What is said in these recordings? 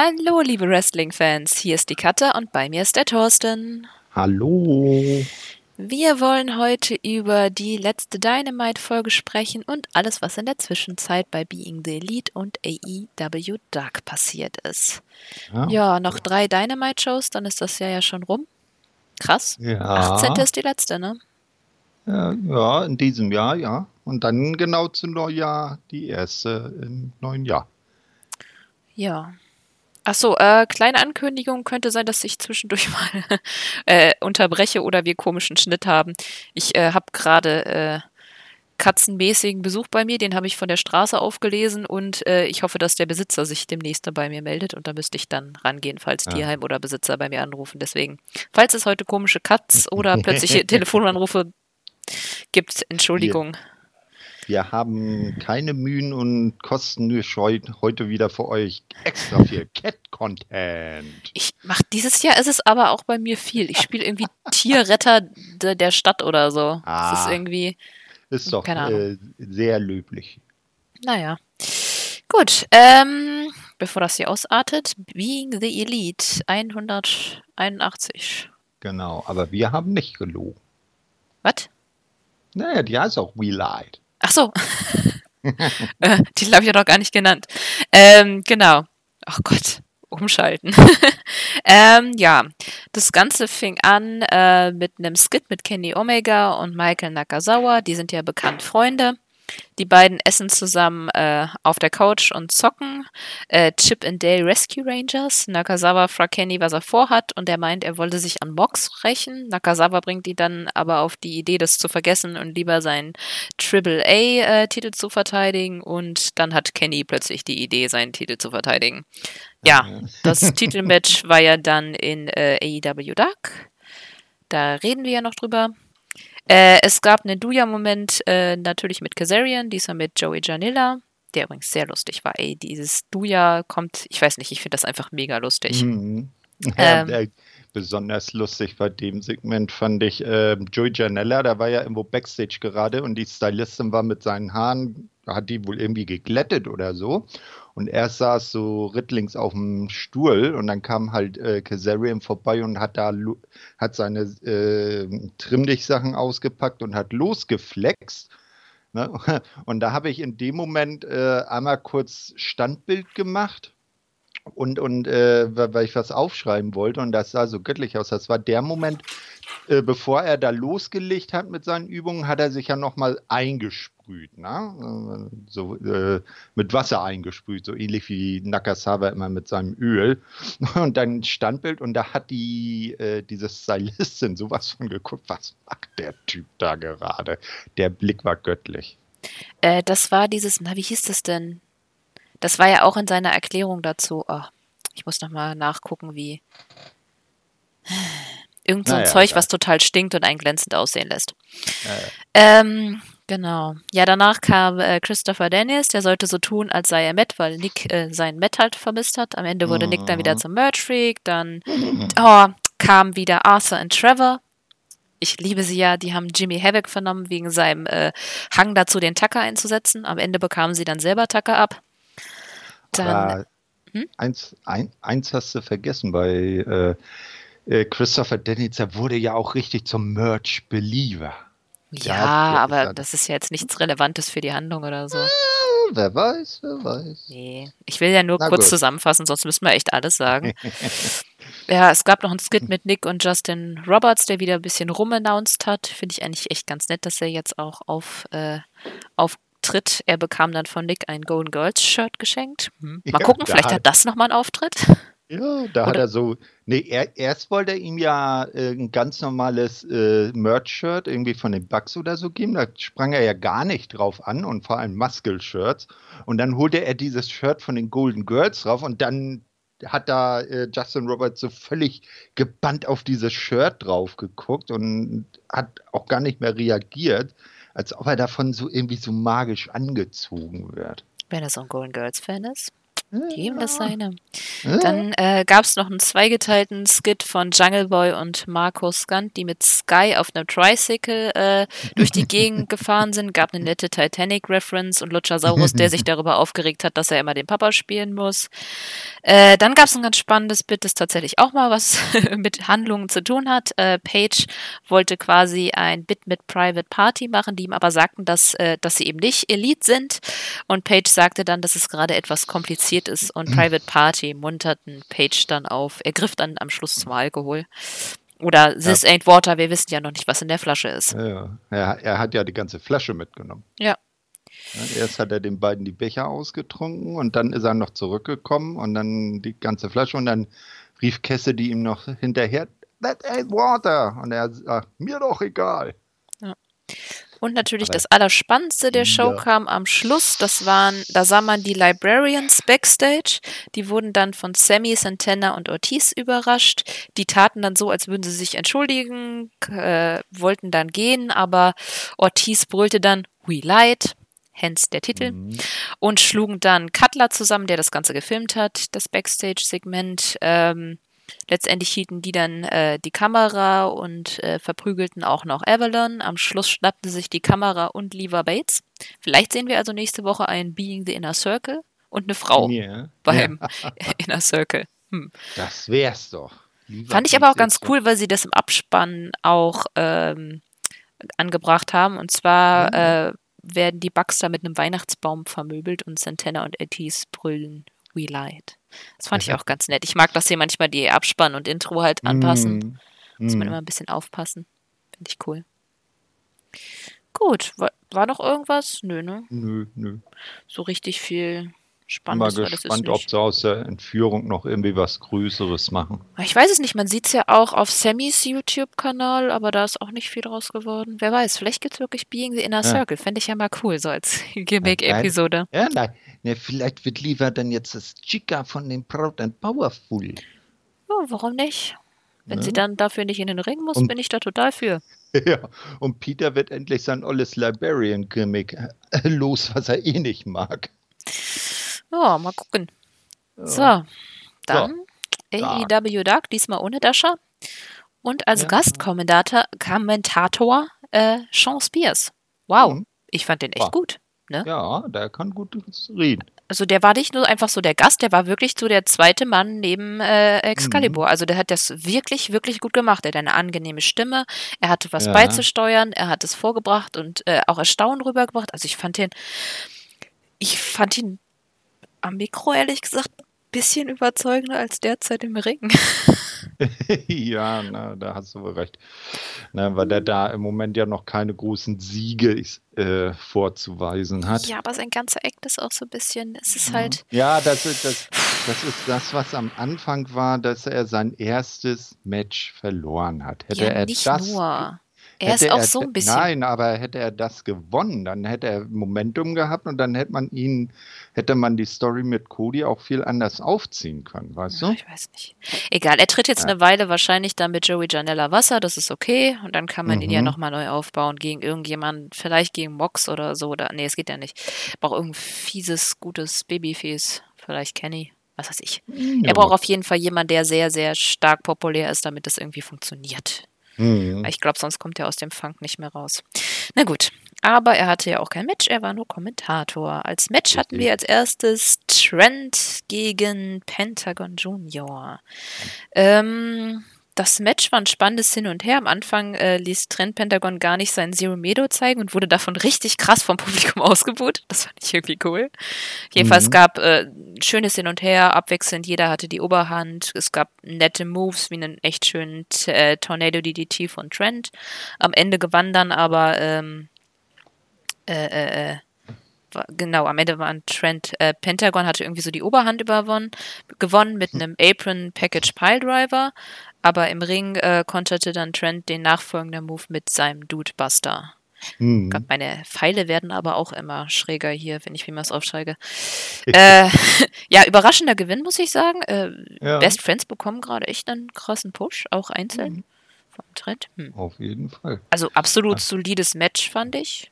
Hallo, liebe Wrestling-Fans. Hier ist die Katja und bei mir ist der Thorsten. Hallo. Wir wollen heute über die letzte Dynamite-Folge sprechen und alles, was in der Zwischenzeit bei Being the Elite und AEW Dark passiert ist. Ja, ja noch drei Dynamite-Shows, dann ist das Jahr ja schon rum. Krass. Ja. 18. ist die letzte, ne? Ja, ja, in diesem Jahr, ja. Und dann genau zum Neujahr die erste im neuen Jahr. Ja, Achso, äh, kleine Ankündigung könnte sein, dass ich zwischendurch mal äh, unterbreche oder wir komischen Schnitt haben. Ich äh, habe gerade äh, katzenmäßigen Besuch bei mir, den habe ich von der Straße aufgelesen und äh, ich hoffe, dass der Besitzer sich demnächst bei mir meldet und da müsste ich dann rangehen, falls ja. Tierheim oder Besitzer bei mir anrufen. Deswegen, falls es heute komische Katz oder plötzliche Telefonanrufe gibt, Entschuldigung. Wir haben keine Mühen und Kosten gescheut heute wieder für euch extra viel Cat-Content. Ich mach dieses Jahr ist es aber auch bei mir viel. Ich spiele irgendwie Tierretter de, der Stadt oder so. Ah, das ist irgendwie. Ist doch äh, sehr löblich. Naja. Gut, ähm, bevor das hier ausartet, Being the Elite 181. Genau, aber wir haben nicht gelogen. Was? Naja, die heißt auch We Lied. Ach so. äh, Titel habe ich ja noch gar nicht genannt. Ähm, genau. Ach Gott, umschalten. ähm, ja, das Ganze fing an äh, mit einem Skit mit Kenny Omega und Michael Nakazawa. Die sind ja bekannt Freunde. Die beiden essen zusammen äh, auf der Couch und zocken. Äh, Chip and Dale Rescue Rangers. Nakazawa fragt Kenny, was er vorhat, und er meint, er wollte sich an Mox rächen. Nakazawa bringt ihn dann aber auf die Idee, das zu vergessen und lieber seinen Triple A-Titel äh, zu verteidigen. Und dann hat Kenny plötzlich die Idee, seinen Titel zu verteidigen. Ja, das Titelmatch war ja dann in äh, AEW Dark. Da reden wir ja noch drüber. Äh, es gab einen Duja-Moment äh, natürlich mit Kazarian, diesmal mit Joey Janilla, der übrigens sehr lustig war. Ey, dieses Duja kommt, ich weiß nicht, ich finde das einfach mega lustig. Mhm. Ja, ähm, besonders lustig bei dem Segment fand ich äh, Joey Janella, der war ja irgendwo Backstage gerade und die Stylistin war mit seinen Haaren, hat die wohl irgendwie geglättet oder so. Und er saß so rittlings auf dem Stuhl und dann kam halt äh, Kazarian vorbei und hat da hat seine äh, Trimmdich-Sachen ausgepackt und hat losgeflext. Ne? Und da habe ich in dem Moment äh, einmal kurz Standbild gemacht und, und äh, weil ich was aufschreiben wollte und das sah so göttlich aus. Das war der Moment, äh, bevor er da losgelegt hat mit seinen Übungen, hat er sich ja nochmal eingesprüht ne? so äh, mit Wasser eingesprüht, so ähnlich wie Nakasawa immer mit seinem Öl. Und dann Standbild und da hat die äh, diese Stylistin sowas von geguckt, was macht der Typ da gerade? Der Blick war göttlich. Äh, das war dieses, na wie hieß das denn? Das war ja auch in seiner Erklärung dazu. Oh, ich muss noch mal nachgucken, wie irgend so ein naja, Zeug, ja. was total stinkt und einen glänzend aussehen lässt. Ja, ähm, Genau. Ja, danach kam äh, Christopher Daniels, der sollte so tun, als sei er Matt, weil Nick äh, sein Matt halt vermisst hat. Am Ende wurde Nick dann wieder mhm. zum Merch Freak, dann oh, kam wieder Arthur und Trevor. Ich liebe sie ja, die haben Jimmy Havoc vernommen wegen seinem äh, Hang dazu, den Tucker einzusetzen. Am Ende bekamen sie dann selber Tucker ab. Dann, hm? eins, ein, eins hast du vergessen bei äh, äh, Christopher Daniels, er wurde ja auch richtig zum Merch-Believer. Ja, ja aber das ist ja jetzt nichts Relevantes für die Handlung oder so. Ja, wer weiß, wer weiß. Nee, ich will ja nur Na kurz gut. zusammenfassen, sonst müssen wir echt alles sagen. ja, es gab noch einen Skit mit Nick und Justin Roberts, der wieder ein bisschen rumannounced hat. Finde ich eigentlich echt ganz nett, dass er jetzt auch auf, äh, auftritt. Er bekam dann von Nick ein Golden Girls Shirt geschenkt. Hm. Mal ja, gucken, vielleicht hat das nochmal einen Auftritt. Ja, da Oder? hat er so. Nee, er, erst wollte er ihm ja äh, ein ganz normales äh, Merch-Shirt irgendwie von den Bugs oder so geben. Da sprang er ja gar nicht drauf an und vor allem Muscle-Shirts. Und dann holte er dieses Shirt von den Golden Girls drauf und dann hat da äh, Justin Roberts so völlig gebannt auf dieses Shirt drauf geguckt und hat auch gar nicht mehr reagiert, als ob er davon so irgendwie so magisch angezogen wird. Wenn er so ein Golden Girls Fan ist. Jedem das seine. Dann äh, gab es noch einen zweigeteilten Skit von Jungle Boy und Marco Scant, die mit Sky auf einem Tricycle äh, durch die Gegend gefahren sind. Gab eine nette Titanic-Reference und Luchasaurus, der sich darüber aufgeregt hat, dass er immer den Papa spielen muss. Äh, dann gab es ein ganz spannendes Bit, das tatsächlich auch mal was mit Handlungen zu tun hat. Äh, Paige wollte quasi ein Bit mit Private Party machen, die ihm aber sagten, dass, äh, dass sie eben nicht Elite sind. Und Paige sagte dann, dass es gerade etwas kompliziert ist und Private Party munterten Page dann auf. Er griff dann am Schluss zum Alkohol. Oder This ja. ain't water, wir wissen ja noch nicht, was in der Flasche ist. Ja, er, er hat ja die ganze Flasche mitgenommen. Ja. ja. Erst hat er den beiden die Becher ausgetrunken und dann ist er noch zurückgekommen und dann die ganze Flasche und dann rief Cassidy ihm noch hinterher, That ain't water. Und er sagt, mir doch egal. Ja. Und natürlich Aber das Allerspannendste der Show ja. kam am Schluss. Das waren, da sah man die Librarians backstage. Die wurden dann von Sammy, Santana und Ortiz überrascht. Die taten dann so, als würden sie sich entschuldigen, äh, wollten dann gehen, aber Ortiz brüllte dann We lied. Hence der Titel. Mhm. Und schlugen dann Cutler zusammen, der das Ganze gefilmt hat, das Backstage-Segment. Ähm, Letztendlich hielten die dann äh, die Kamera und äh, verprügelten auch noch Avalon. Am Schluss schnappte sich die Kamera und Lever Bates. Vielleicht sehen wir also nächste Woche ein Being the Inner Circle und eine Frau yeah. beim ja. Inner Circle. Hm. Das wär's doch. Lieber Fand ich aber auch ganz cool, weil sie das im Abspann auch ähm, angebracht haben. Und zwar mhm. äh, werden die Bugs da mit einem Weihnachtsbaum vermöbelt und Santana und Etties brüllen We Light. Das fand ich auch ganz nett. Ich mag, dass sie manchmal die Abspann und Intro halt anpassen. Mm. Muss man mm. immer ein bisschen aufpassen. Finde ich cool. Gut, war, war noch irgendwas? Nö, ne? Nö, nö. So richtig viel Spannendes. Bin mal gespannt, ob sie aus der Entführung noch irgendwie was Größeres machen. Ich weiß es nicht. Man sieht es ja auch auf Sammys YouTube-Kanal, aber da ist auch nicht viel draus geworden. Wer weiß, vielleicht gibt es wirklich Being the Inner Circle. Ja. Fände ich ja mal cool, so als Gimmick-Episode. Ja, nein. Ja, vielleicht wird lieber dann jetzt das Chica von dem Proud and Powerful. Ja, warum nicht? Wenn ja. sie dann dafür nicht in den Ring muss, und, bin ich da total für. Ja, und Peter wird endlich sein olles Librarian-Gimmick äh, los, was er eh nicht mag. Ja, mal gucken. So, dann so, AEW Dark, diesmal ohne Dasha. Und als ja. Gastkommentator Kommentator, äh, Sean Spears. Wow, mhm. ich fand den echt wow. gut. Ne? Ja, der kann gut reden. Also der war nicht nur einfach so der Gast, der war wirklich so der zweite Mann neben äh, Excalibur. Mhm. Also der hat das wirklich, wirklich gut gemacht. Er hat eine angenehme Stimme, er hatte was ja. beizusteuern, er hat es vorgebracht und äh, auch Erstaunen rübergebracht. Also ich fand ihn, ich fand ihn am Mikro ehrlich gesagt ein bisschen überzeugender als derzeit im Ring. ja, na, da hast du wohl recht. Na, weil der da im Moment ja noch keine großen Siege äh, vorzuweisen hat. Ja, aber sein ganzer Act ist auch so ein bisschen, es ist halt. Ja, das ist das, das ist das, was am Anfang war, dass er sein erstes Match verloren hat. Hätte ja, er nicht das, nur. Er ist auch er, so ein bisschen. Nein, aber hätte er das gewonnen, dann hätte er Momentum gehabt und dann hätte man ihn, hätte man die Story mit Cody auch viel anders aufziehen können, weißt ja, du? Ich weiß nicht. Egal, er tritt jetzt ja. eine Weile wahrscheinlich dann mit Joey Janella Wasser, das ist okay. Und dann kann man mhm. ihn ja mhm. nochmal neu aufbauen gegen irgendjemanden, vielleicht gegen Mox oder so. Oder, nee, es geht ja nicht. Braucht irgendein fieses, gutes Babyface. Vielleicht Kenny was weiß ich. Ja. Er braucht auf jeden Fall jemanden, der sehr, sehr stark populär ist, damit das irgendwie funktioniert. Mhm. Ich glaube, sonst kommt er aus dem Funk nicht mehr raus. Na gut. Aber er hatte ja auch kein Match, er war nur Kommentator. Als Match hatten wir als erstes Trent gegen Pentagon Junior. Ähm, das Match war ein spannendes Hin und Her. Am Anfang äh, ließ Trent Pentagon gar nicht seinen Zero Medo zeigen und wurde davon richtig krass vom Publikum ausgebucht. Das fand ich irgendwie cool. Jedenfalls mhm. gab äh, schönes Hin und Her, abwechselnd. Jeder hatte die Oberhand. Es gab nette Moves wie einen echt schönen äh, Tornado DDT von Trent. Am Ende gewann dann aber ähm, äh, äh, äh genau, am Ende war ein Trent, äh, Pentagon hatte irgendwie so die Oberhand überwonnen, gewonnen mit einem Apron Package Piledriver. Aber im Ring äh, konterte dann Trent den nachfolgenden Move mit seinem Dude Buster. Mhm. Gott, meine Pfeile werden aber auch immer schräger hier, wenn ich wie was aufschreibe. äh, ja, überraschender Gewinn, muss ich sagen. Äh, ja. Best Friends bekommen gerade echt einen krassen Push, auch einzeln. Mhm. Vom Trend. Hm. Auf jeden Fall. Also absolut ja. solides Match, fand ich.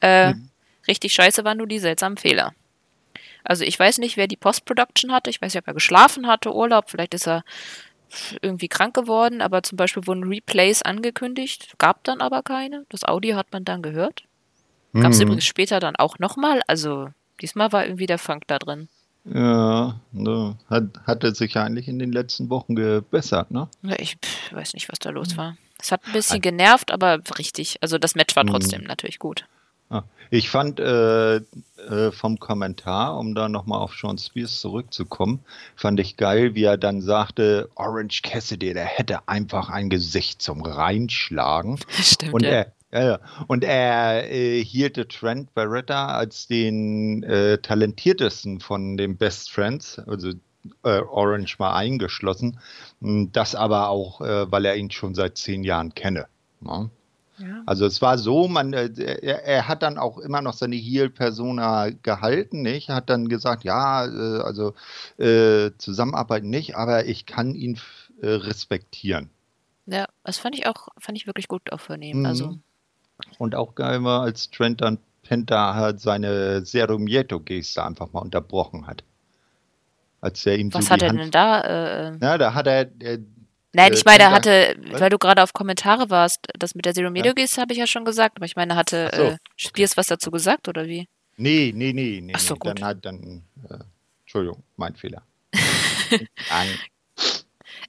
Äh, mhm. Richtig scheiße waren nur die seltsamen Fehler. Also ich weiß nicht, wer die Post-Production hatte. Ich weiß nicht, ob er geschlafen hatte, Urlaub. Vielleicht ist er irgendwie krank geworden. Aber zum Beispiel wurden Replays angekündigt, gab dann aber keine. Das Audio hat man dann gehört. Gab es Mhm. übrigens später dann auch nochmal. Also diesmal war irgendwie der Funk da drin. Ja, ne, hat, hatte sich ja eigentlich in den letzten Wochen gebessert, ne? Ich pff, weiß nicht, was da los war. Es hat ein bisschen genervt, aber richtig. Also das Match war trotzdem natürlich gut. Ah, Ich fand äh, äh, vom Kommentar, um da nochmal auf Sean Spears zurückzukommen, fand ich geil, wie er dann sagte, Orange Cassidy, der hätte einfach ein Gesicht zum Reinschlagen. Stimmt, Und ja. er, ja, ja. Und er äh, hielte Trent Barretta als den äh, talentiertesten von den Best Friends, also äh, Orange mal eingeschlossen. Mm, Das aber auch, äh, weil er ihn schon seit zehn Jahren kenne. ne? Ja. Also es war so, man, äh, er, er hat dann auch immer noch seine Heel-Persona gehalten, nicht? Hat dann gesagt, ja, äh, also äh, zusammenarbeiten nicht, aber ich kann ihn äh, respektieren. ja, das fand ich auch, fand ich wirklich gut auch von ihm. Mhm. Also, Und auch geil war, als Trent dann Penta halt seine Serumieto-Geste einfach mal unterbrochen hat. Als er ihm was so hat er Hand... denn da? Äh, Ja, da hat er... Äh, nein, äh, ich meine, er hatte, Was? weil du gerade auf Kommentare warst, das mit der Zero Medio Geste habe ich ja schon gesagt, aber ich meine, hatte so. äh, Spears was dazu gesagt oder wie? nee, nee, nee, nee. Ach so, nee. gut. Dann hat dann... Äh, Entschuldigung, mein Fehler. Nein,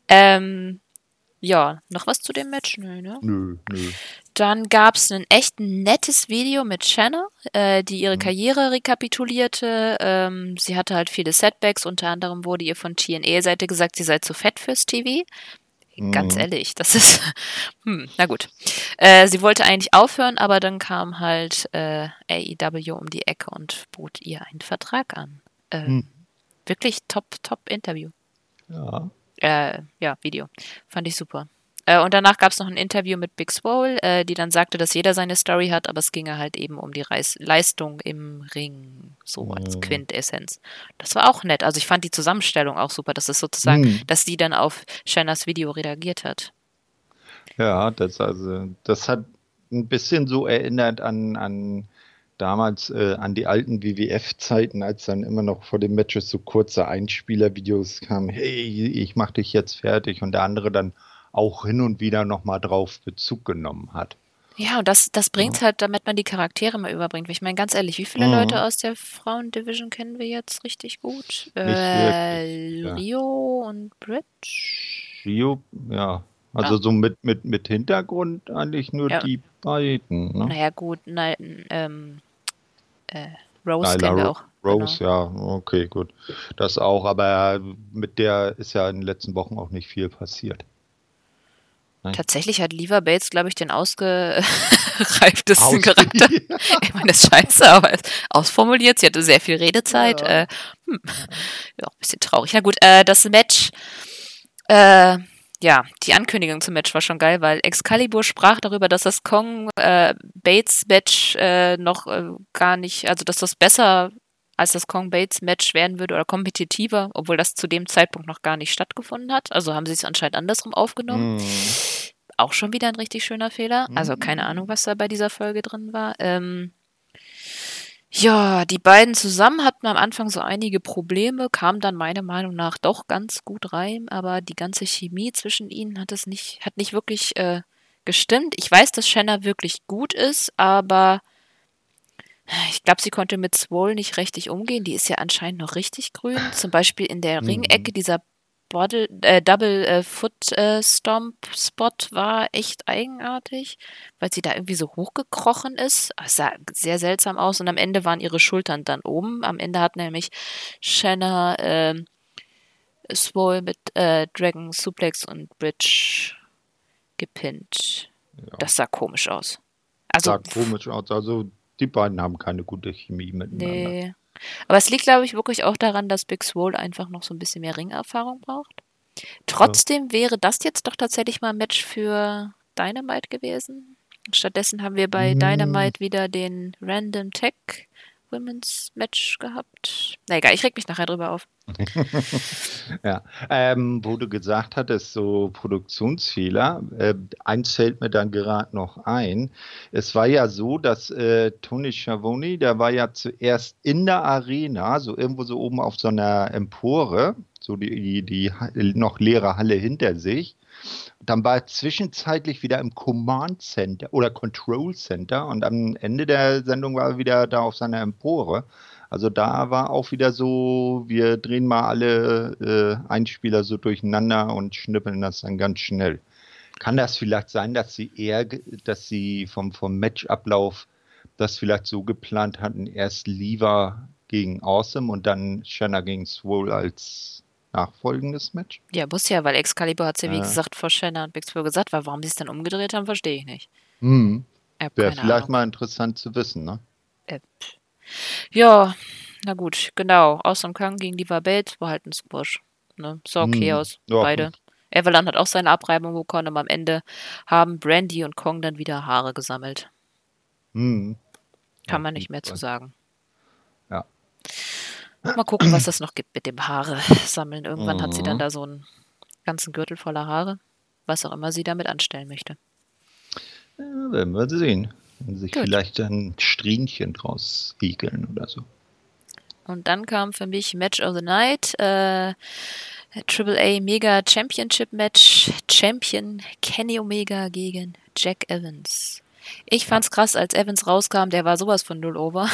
Ähm, ja, noch was zu dem Match? Nö, ne? nö, nö. Dann gab es ein echt nettes Video mit Shanna, äh, die Mhm. ihre Karriere rekapitulierte. Ähm, sie hatte halt viele Setbacks, unter anderem wurde ihr von TNA-Seite gesagt, sie sei zu fett fürs TV. Ganz Mhm. ehrlich, das ist. Hm, na gut. Äh, sie wollte eigentlich aufhören, aber dann kam halt äh, AEW um die Ecke und bot ihr einen Vertrag an. Äh, Hm. Wirklich top, top Interview. Ja. Äh, ja, Video. Fand ich super. Äh, und danach gab es noch ein Interview mit Big Swole, äh, die dann sagte, dass jeder seine Story hat, aber es ginge halt eben um die Reis Leistung im Ring, so als Mhm. Quintessenz. Das war auch nett. Also ich fand die Zusammenstellung auch super, dass es sozusagen, Mhm. dass sie dann auf Shannas Video reagiert hat. Ja, das also, das hat ein bisschen so erinnert an, an damals äh, an die alten WWF-Zeiten, als dann immer noch vor den Matches so kurze Einspielervideos kamen, hey, ich mach dich jetzt fertig und der andere dann auch hin und wieder nochmal drauf Bezug genommen hat. Ja, und das, das bringt halt, damit man die Charaktere mal überbringt. Ich meine, ganz ehrlich, wie viele Mhm. Leute aus der Frauendivision kennen wir jetzt richtig gut? Äh, wirklich, ja. Rio und Bridge? Rio, ja, also Ja. so mit, mit, mit Hintergrund eigentlich nur Ja. die beiden. Ne? Naja, gut, nein, ähm, äh, Rose Nyla kennen wir auch. Rose, genau. ja, okay, gut. Das auch, aber mit der ist ja in den letzten Wochen auch nicht viel passiert. Nein. Tatsächlich hat Liva Bates, glaube ich, den ausgereiftesten Aus- Charakter. Ich meine, das ist scheiße, aber ausformuliert. Sie hatte sehr viel Redezeit. Ja. Äh, hm. Ja, ein bisschen traurig. Na gut, äh, das Match, äh, ja, die Ankündigung zum Match war schon geil, weil Excalibur sprach darüber, dass das Kong äh, Bates Match äh, noch äh, gar nicht, also dass das besser als das Kong Bates Match werden würde oder kompetitiver, obwohl das zu dem Zeitpunkt noch gar nicht stattgefunden hat. Also haben sie es anscheinend andersrum aufgenommen. Hm. Auch schon wieder ein richtig schöner Fehler. Also Mhm. keine Ahnung, was da bei dieser Folge drin war. Ähm, ja, die beiden zusammen hatten am Anfang so einige Probleme, kamen dann meiner Meinung nach doch ganz gut rein, aber die ganze Chemie zwischen ihnen hat es nicht, hat nicht wirklich äh, gestimmt. Ich weiß, dass Shanna wirklich gut ist, aber ich glaube, sie konnte mit Swole nicht richtig umgehen. Die ist ja anscheinend noch richtig grün. Zum Beispiel in der Mhm. Ringecke dieser Bottle, äh, Double äh, Foot äh, Stomp Spot war echt eigenartig, weil sie da irgendwie so hochgekrochen ist. Es sah sehr seltsam aus und am Ende waren ihre Schultern dann oben. Am Ende hat nämlich Shanna ähm, Swole mit äh, Dragon Suplex und Bridge gepinnt. Ja. Das sah komisch aus. Also Sah komisch aus. Also die beiden haben keine gute Chemie miteinander. Nee. Aber es liegt, glaube ich, wirklich auch daran, dass Big Swole einfach noch so ein bisschen mehr Ringerfahrung braucht. Trotzdem wäre das jetzt doch tatsächlich mal ein Match für Dynamite gewesen. Stattdessen haben wir bei Hm. Dynamite wieder den Random Tech Women's Match gehabt. Na egal, ich reg mich nachher drüber auf. ja, ähm, wo du gesagt hattest, so Produktionsfehler, äh, eins fällt mir dann gerade noch ein. Es war ja so, dass äh, Tony Schiavone, der war ja zuerst in der Arena, so irgendwo so oben auf so einer Empore, so die, die, die noch leere Halle hinter sich. Dann war er zwischenzeitlich wieder im Command Center oder Control Center und am Ende der Sendung war er wieder da auf seiner Empore. Also da war auch wieder so, wir drehen mal alle äh, Einspieler so durcheinander und schnippeln das dann ganz schnell. Kann das vielleicht sein, dass sie eher, dass sie vom, vom Matchablauf das vielleicht so geplant hatten, erst Lever gegen Awesome und dann Shanna gegen Swole als nachfolgendes Match? Ja, muss ja, weil Excalibur hat es ja, wie äh. gesagt, vor Shanna und Swole gesagt, weil warum sie es dann umgedreht haben, verstehe ich nicht. Hm. Wäre vielleicht Ahnung. mal interessant zu wissen, ne? Äh, ja, na gut, genau. Awesome Kang gegen die Belt war halt ein Squash. Ne? Sah okay hm. aus, ja. beide. Evelyn hat auch seine Abreibung bekommen, aber am Ende haben Brandy und Kong dann wieder Haare gesammelt. Hm. Kann man nicht mehr zu sagen. Mal gucken, was das noch gibt mit dem Haare sammeln. Irgendwann mhm. hat sie dann mhm. da so einen ganzen Gürtel voller Haare. Was auch immer sie damit anstellen möchte. Ja, werden wir sehen und sich Gut. vielleicht ein Strähnchen draus wiegeln oder so. Und dann kam für mich Match of the Night, äh, Triple A Mega Championship Match, Champion Kenny Omega gegen Jack Evans. Ich fand's krass, als Evans rauskam, der war sowas von null over.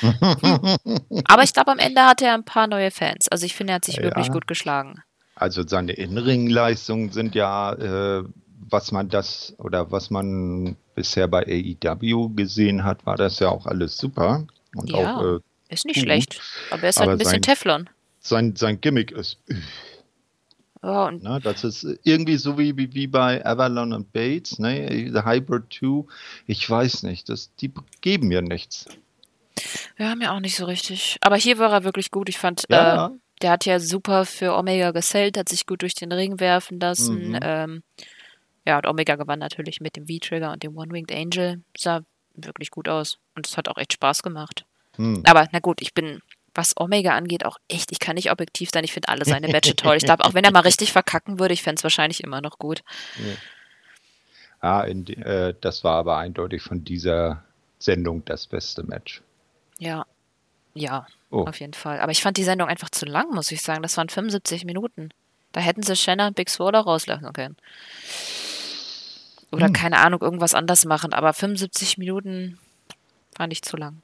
Aber ich glaube, am Ende hatte er ein paar neue Fans. Also ich finde, er hat sich ja. wirklich gut geschlagen. Also seine Innenringleistungen sind ja äh, was man das oder was man bisher bei AEW gesehen hat, war das ja auch alles super. Und ja, auch, äh, ist nicht gut. schlecht. Aber er ist halt ein bisschen sein, Teflon. Sein, sein Gimmick ist. Oh, Na, das ist irgendwie so wie, wie, wie bei Avalon und Bates, ne? The Hybrid 2. Ich weiß nicht, das, die geben mir nichts. Ja, mir auch nicht so richtig. Aber hier war er wirklich gut. Ich fand, ja. äh, der hat ja super für Omega gesellt, hat sich gut durch den Ring werfen lassen. Mhm. Ähm, ja, und Omega gewann natürlich mit dem V-Trigger und dem One-Winged Angel. Sah wirklich gut aus. Und es hat auch echt Spaß gemacht. Hm. Aber na gut, ich bin, was Omega angeht, auch echt, ich kann nicht objektiv sein. Ich finde alle seine Matches toll. Ich glaube, auch wenn er mal richtig verkacken würde, ich fände es wahrscheinlich immer noch gut. Ja, ah, in, äh, das war aber eindeutig von dieser Sendung das beste Match. Ja, ja, oh. auf jeden Fall. Aber ich fand die Sendung einfach zu lang, muss ich sagen. Das waren 75 Minuten. Da hätten sie Shanna und Big Swole rauslassen können. Oder hm. keine Ahnung, irgendwas anders machen. Aber 75 Minuten fand ich zu lang.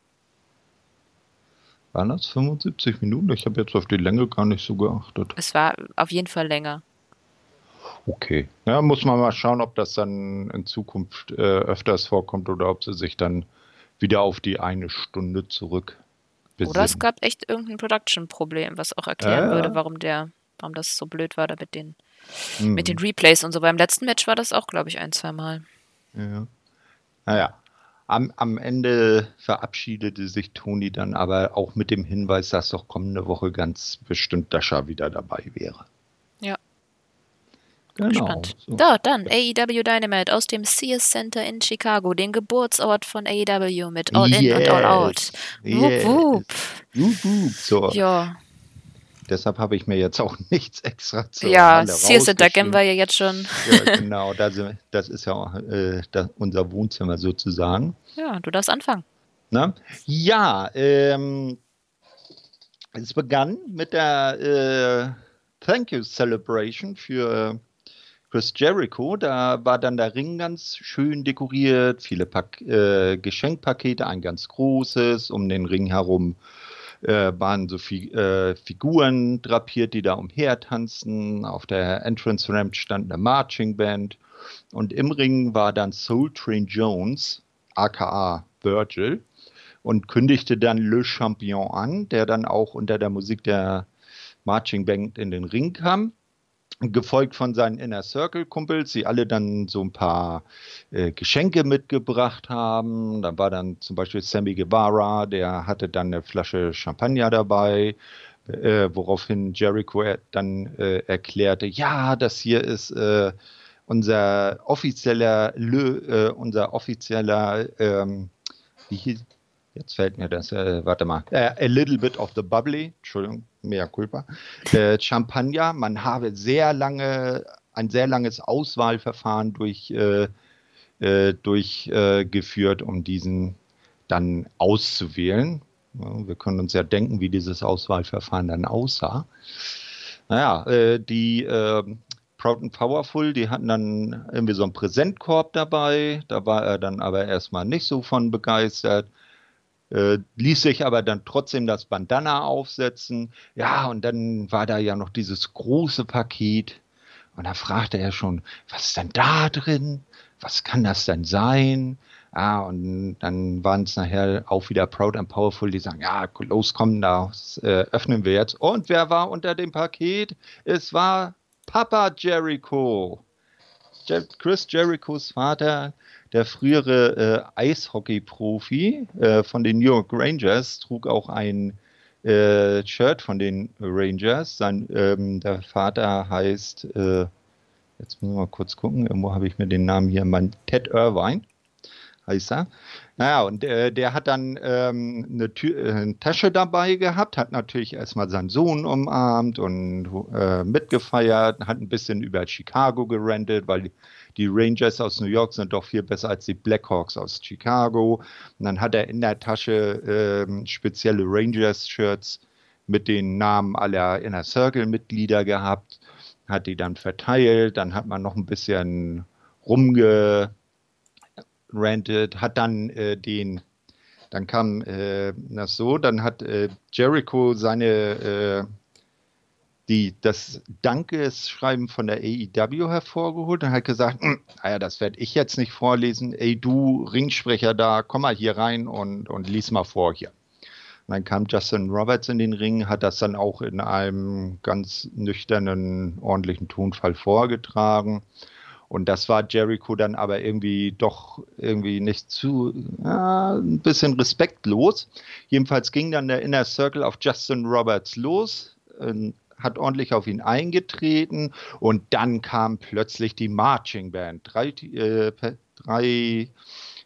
Waren das 75 Minuten? Ich habe jetzt auf die Länge gar nicht so geachtet. Es war auf jeden Fall länger. Okay. Ja, muss man mal schauen, ob das dann in Zukunft äh, öfters vorkommt oder ob sie sich dann wieder auf die eine Stunde zurück. Besinnen. Oder es gab echt irgendein Production-Problem, was auch erklären äh, würde, warum der, warum das so blöd war da mit den. Mit den Replays und so. Beim letzten Match war das auch, glaube ich, ein, zwei Mal. Ja. Naja. Am, am Ende verabschiedete sich Toni dann aber auch mit dem Hinweis, dass doch kommende Woche ganz bestimmt Dasha wieder dabei wäre. Ja. Genau. Spannend. So. Da, dann AEW Dynamite aus dem Sears Center in Chicago, dem Geburtsort von AEW mit All yes. In und All Out. Yes. Wup, wup. Wup, wup. So. Ja. Deshalb habe ich mir jetzt auch nichts extra zu Ja, Sears da kennen wir ja jetzt schon. ja, genau, das, das ist ja auch, äh, das, unser Wohnzimmer sozusagen. Ja, du darfst anfangen. Na? Ja, ähm, es begann mit der äh, Thank You Celebration für Chris Jericho. Da war dann der Ring ganz schön dekoriert, viele Pak äh, Geschenkpakete, ein ganz großes, um den Ring herum äh, waren so Fi äh, Figuren drapiert, die da umhertanzten. Auf der Entrance Ramp stand eine Marching Band. Und im Ring war dann Soul Train Jones, aka Virgil, und kündigte dann Le Champion an, der dann auch unter der Musik der Marching Band in den Ring kam gefolgt von seinen Inner Circle Kumpels, die alle dann so ein paar äh, Geschenke mitgebracht haben. Da war dann zum Beispiel Sammy Guevara, der hatte dann eine Flasche Champagner dabei, äh, woraufhin Jericho dann äh, erklärte, ja, das hier ist äh, unser offizieller, Le, äh, unser offizieller, ähm, wie jetzt fällt mir das, äh, warte mal, äh, A Little Bit of the Bubbly, Entschuldigung, mehr culpa, äh, Champagner, man habe sehr lange, ein sehr langes Auswahlverfahren durch, äh, äh, durchgeführt, um diesen dann auszuwählen. Wir können uns ja denken, wie dieses Auswahlverfahren dann aussah. Naja, äh, die Proud and Powerful, die hatten dann irgendwie so einen Präsentkorb dabei. Da war er dann aber erstmal nicht so von begeistert. Äh, ließ sich aber dann trotzdem das Bandana aufsetzen. Ja, und dann war da ja noch dieses große Paket. Und da fragte er schon, was ist denn da drin? Was kann das denn sein? Ah, und dann waren es nachher auch wieder Proud and Powerful, die sagen, ja, los, komm, das äh, öffnen wir jetzt. Und wer war unter dem Paket? Es war Papa Jericho. Chris Jerichos Vater, der frühere äh, Eishockey-Profi äh, von den New York Rangers, trug auch ein äh, Shirt von den Rangers. Sein, ähm, der Vater heißt, äh, jetzt müssen wir mal kurz gucken, irgendwo habe ich mir den Namen hier, mein Ted Irvine heißt er. Naja, und äh, der hat dann ähm, eine, Tür, äh, eine, Tasche dabei gehabt, hat natürlich erstmal seinen Sohn umarmt und äh, mitgefeiert, hat ein bisschen über Chicago gerentet, weil die, Rangers aus New York sind doch viel besser als die Blackhawks aus Chicago. Und dann hat er in der Tasche ähm, spezielle Rangers-Shirts mit den Namen aller Inner Circle-Mitglieder gehabt, hat die dann verteilt, dann hat man noch ein bisschen rumge rantet, hat dann äh, den, dann kam äh, das so, dann hat äh, Jericho seine, äh, die, das Dankesschreiben von der AEW hervorgeholt und hat gesagt, hm, naja, das werde ich jetzt nicht vorlesen, ey du Ringsprecher da, komm mal hier rein und, und lies mal vor hier. Und dann kam Justin Roberts in den Ring, hat das dann auch in einem ganz nüchternen, ordentlichen Tonfall vorgetragen. Und das war Jericho dann aber irgendwie doch irgendwie nicht zu, ja, ein bisschen respektlos. Jedenfalls ging dann der Inner Circle auf Justin Roberts los, hat ordentlich auf ihn eingetreten und dann kam plötzlich die Marching Band. Drei, äh, drei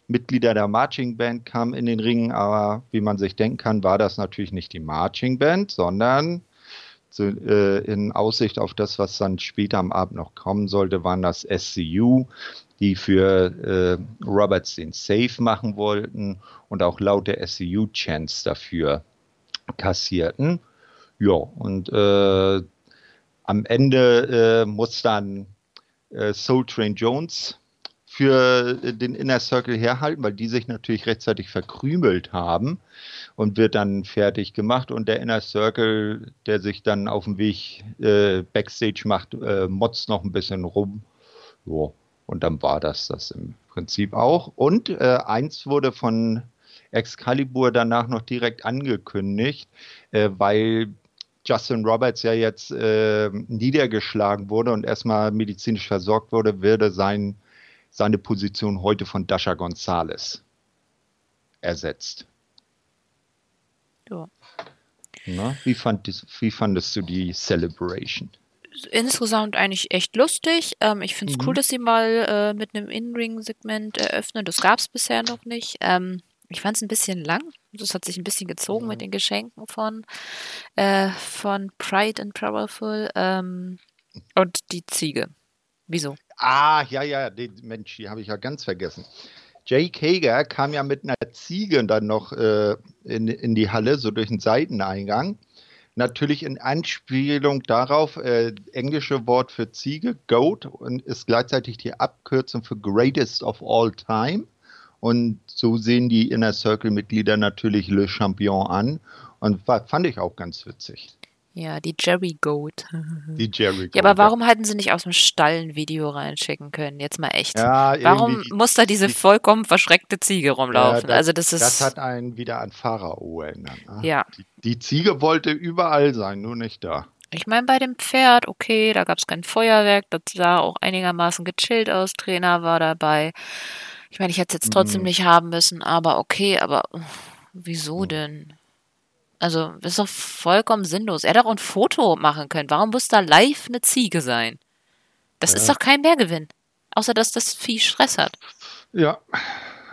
Mitglieder der Marching Band kamen in den Ring, aber wie man sich denken kann, war das natürlich nicht die Marching Band, sondern zu, äh, in Aussicht auf das, was dann später am Abend noch kommen sollte, waren das SCU, die für äh, Roberts den Safe machen wollten und auch laute SCU-Chants dafür kassierten. Ja, und äh, am Ende äh, muss dann äh, Soul Train Jones für den Inner Circle herhalten, weil die sich natürlich rechtzeitig verkrümelt haben und wird dann fertig gemacht und der Inner Circle, der sich dann auf dem Weg äh, Backstage macht, äh, motzt noch ein bisschen rum. Jo. Und dann war das das im Prinzip auch. Und äh, eins wurde von Excalibur danach noch direkt angekündigt, äh, weil Justin Roberts ja jetzt äh, niedergeschlagen wurde und erstmal medizinisch versorgt wurde, würde sein, seine Position heute von Dasha Gonzalez ersetzt. Ja. Na, wie, fand, wie fandest du die Celebration? Insgesamt eigentlich echt lustig. Ähm, ich finde es mhm. cool, dass sie mal äh, mit einem In-Ring-Segment eröffnen. Das gab es bisher noch nicht. Ähm, ich fand es ein bisschen lang. Das hat sich ein bisschen gezogen mhm. mit den Geschenken von, äh, von Pride and Powerful ähm, und die Ziege. Wieso? Ah, ja, ja, den Mensch, die habe ich ja ganz vergessen. Jake Hager kam ja mit einer Ziege dann noch äh, in, in die Halle, so durch den Seiteneingang. Natürlich in Anspielung darauf, äh, englische Wort für Ziege, Goat, und ist gleichzeitig die Abkürzung für Greatest of All Time. Und so sehen die Inner Circle-Mitglieder natürlich Le Champion an. Und war, fand ich auch ganz witzig. Ja, die Jerry Goat. Die Jerry Goat. Ja, aber warum hätten sie nicht aus dem Stall ein Video reinschicken können? Jetzt mal echt. Ja, warum muss da diese vollkommen verschreckte Ziege rumlaufen? Ja, das, also das ist. Das hat einen wieder an Pharao erinnert. Ne? Ja. Die, die, Ziege wollte überall sein, nur nicht da. Ich meine, bei dem Pferd, okay, da gab es kein Feuerwerk, das sah auch einigermaßen gechillt aus, Trainer war dabei. Ich meine, ich hätte es jetzt trotzdem hm. nicht haben müssen, aber okay, aber wieso denn? Also, ist doch vollkommen sinnlos. Er hätte auch ein Foto machen können. Warum muss da live eine Ziege sein? Das ja. ist doch kein Mehrgewinn. Außer, dass das Vieh Stress hat. Ja,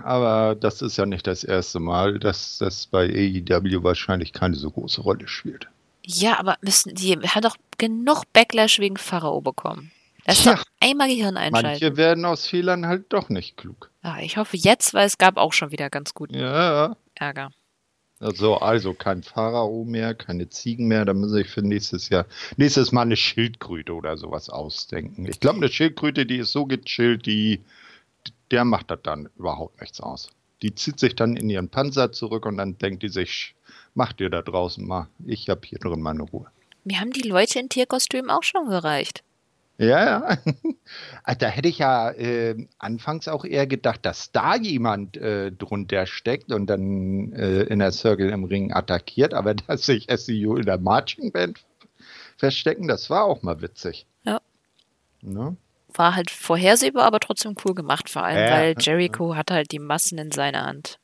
aber das ist ja nicht das erste Mal, dass das bei AEW wahrscheinlich keine so große Rolle spielt. Ja, aber müssen die hat doch genug Backlash wegen Pharao bekommen. Lass Tja, einmal Gehirn einschalten. Manche werden aus Fehlern halt doch nicht klug. Ja, ich hoffe jetzt, weil es gab auch schon wieder ganz guten Ja, Ärger. also, also kein Pharao mehr, keine Ziegen mehr. Da muss ich für nächstes Jahr, nächstes Mal eine Schildkröte oder sowas ausdenken. Ich glaube, eine Schildkröte, die ist so gechillt, die, der macht das dann überhaupt nichts aus. Die zieht sich dann in ihren Panzer zurück und dann denkt die sich, macht ihr da draußen mal, ich habe hier drin meine Ruhe. Mir haben die Leute in Tierkostümen auch schon gereicht. Ja, ja. Ah, Da hätte ich ja äh, anfangs auch eher gedacht, dass da jemand äh, drunter steckt und dann äh, in der Circle im Ring attackiert, aber dass sich SEU in der Marching Band verstecken, das war auch mal witzig. Ja. Ne? War halt vorhersehbar, aber trotzdem cool gemacht, vor allem, weil Jericho hat halt die Massen in seiner Hand.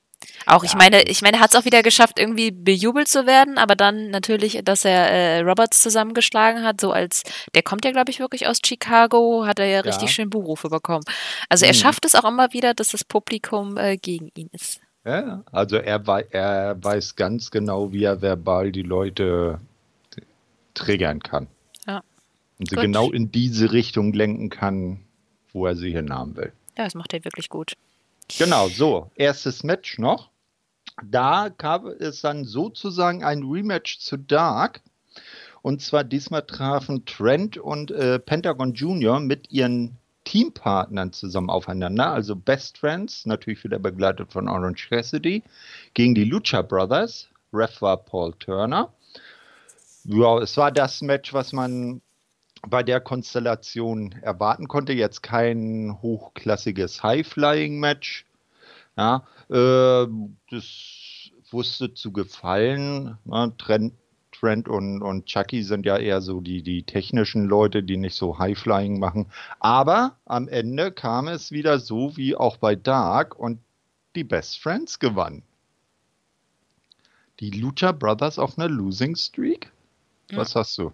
Auch, ich Ja. meine, ich meine, er hat es auch wieder geschafft, irgendwie bejubelt zu werden, aber dann natürlich, dass er äh, Roberts zusammengeschlagen hat, so als, der kommt ja, glaube ich, wirklich aus Chicago, hat er ja richtig schön Buhrufe bekommen. Also er Mhm. schafft es auch immer wieder, dass das Publikum äh, gegen ihn ist. Ja, also er, wei er weiß ganz genau, wie er verbal die Leute triggern kann. Ja. Und sie Gut. genau in diese Richtung lenken kann, wo er sie hinhaben will. Ja, das macht er wirklich gut. Genau, so, erstes Match noch. Da gab es dann sozusagen ein Rematch zu Dark. Und zwar diesmal trafen Trent und äh, Pentagon Junior mit ihren Teampartnern zusammen aufeinander. Also Best Friends, natürlich wieder begleitet von Orange Cassidy, gegen die Lucha Brothers. Ref war Paul Turner. Ja, es war das Match, was man bei der Konstellation erwarten konnte. Jetzt kein hochklassiges High-Flying-Match. Ja, äh, das wusste zu gefallen. Ja, Trent, Trent und, und Chucky sind ja eher so die, die technischen Leute, die nicht so High-Flying machen. Aber am Ende kam es wieder so wie auch bei Dark und die Best Friends gewannen. Die Lucha Brothers auf einer Losing Streak? Was hast du?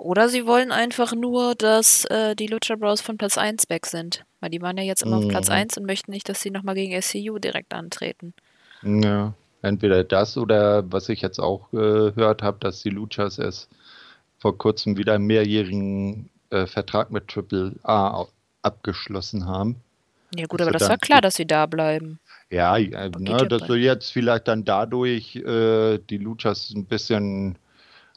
Oder sie wollen einfach nur, dass äh, die Lucha Bros von Platz 1 weg sind. Weil die waren ja jetzt immer auf Platz Mhm. 1 und möchten nicht, dass sie nochmal gegen SCU direkt antreten. Ja, entweder das oder was ich jetzt auch äh, gehört habe, dass die Luchas erst vor kurzem wieder einen mehrjährigen äh, Vertrag mit Triple A abgeschlossen haben. Ja gut, Also aber das war klar, dass sie da bleiben. Ja, äh, ne, dass wir jetzt vielleicht dann dadurch äh, die Luchas ein bisschen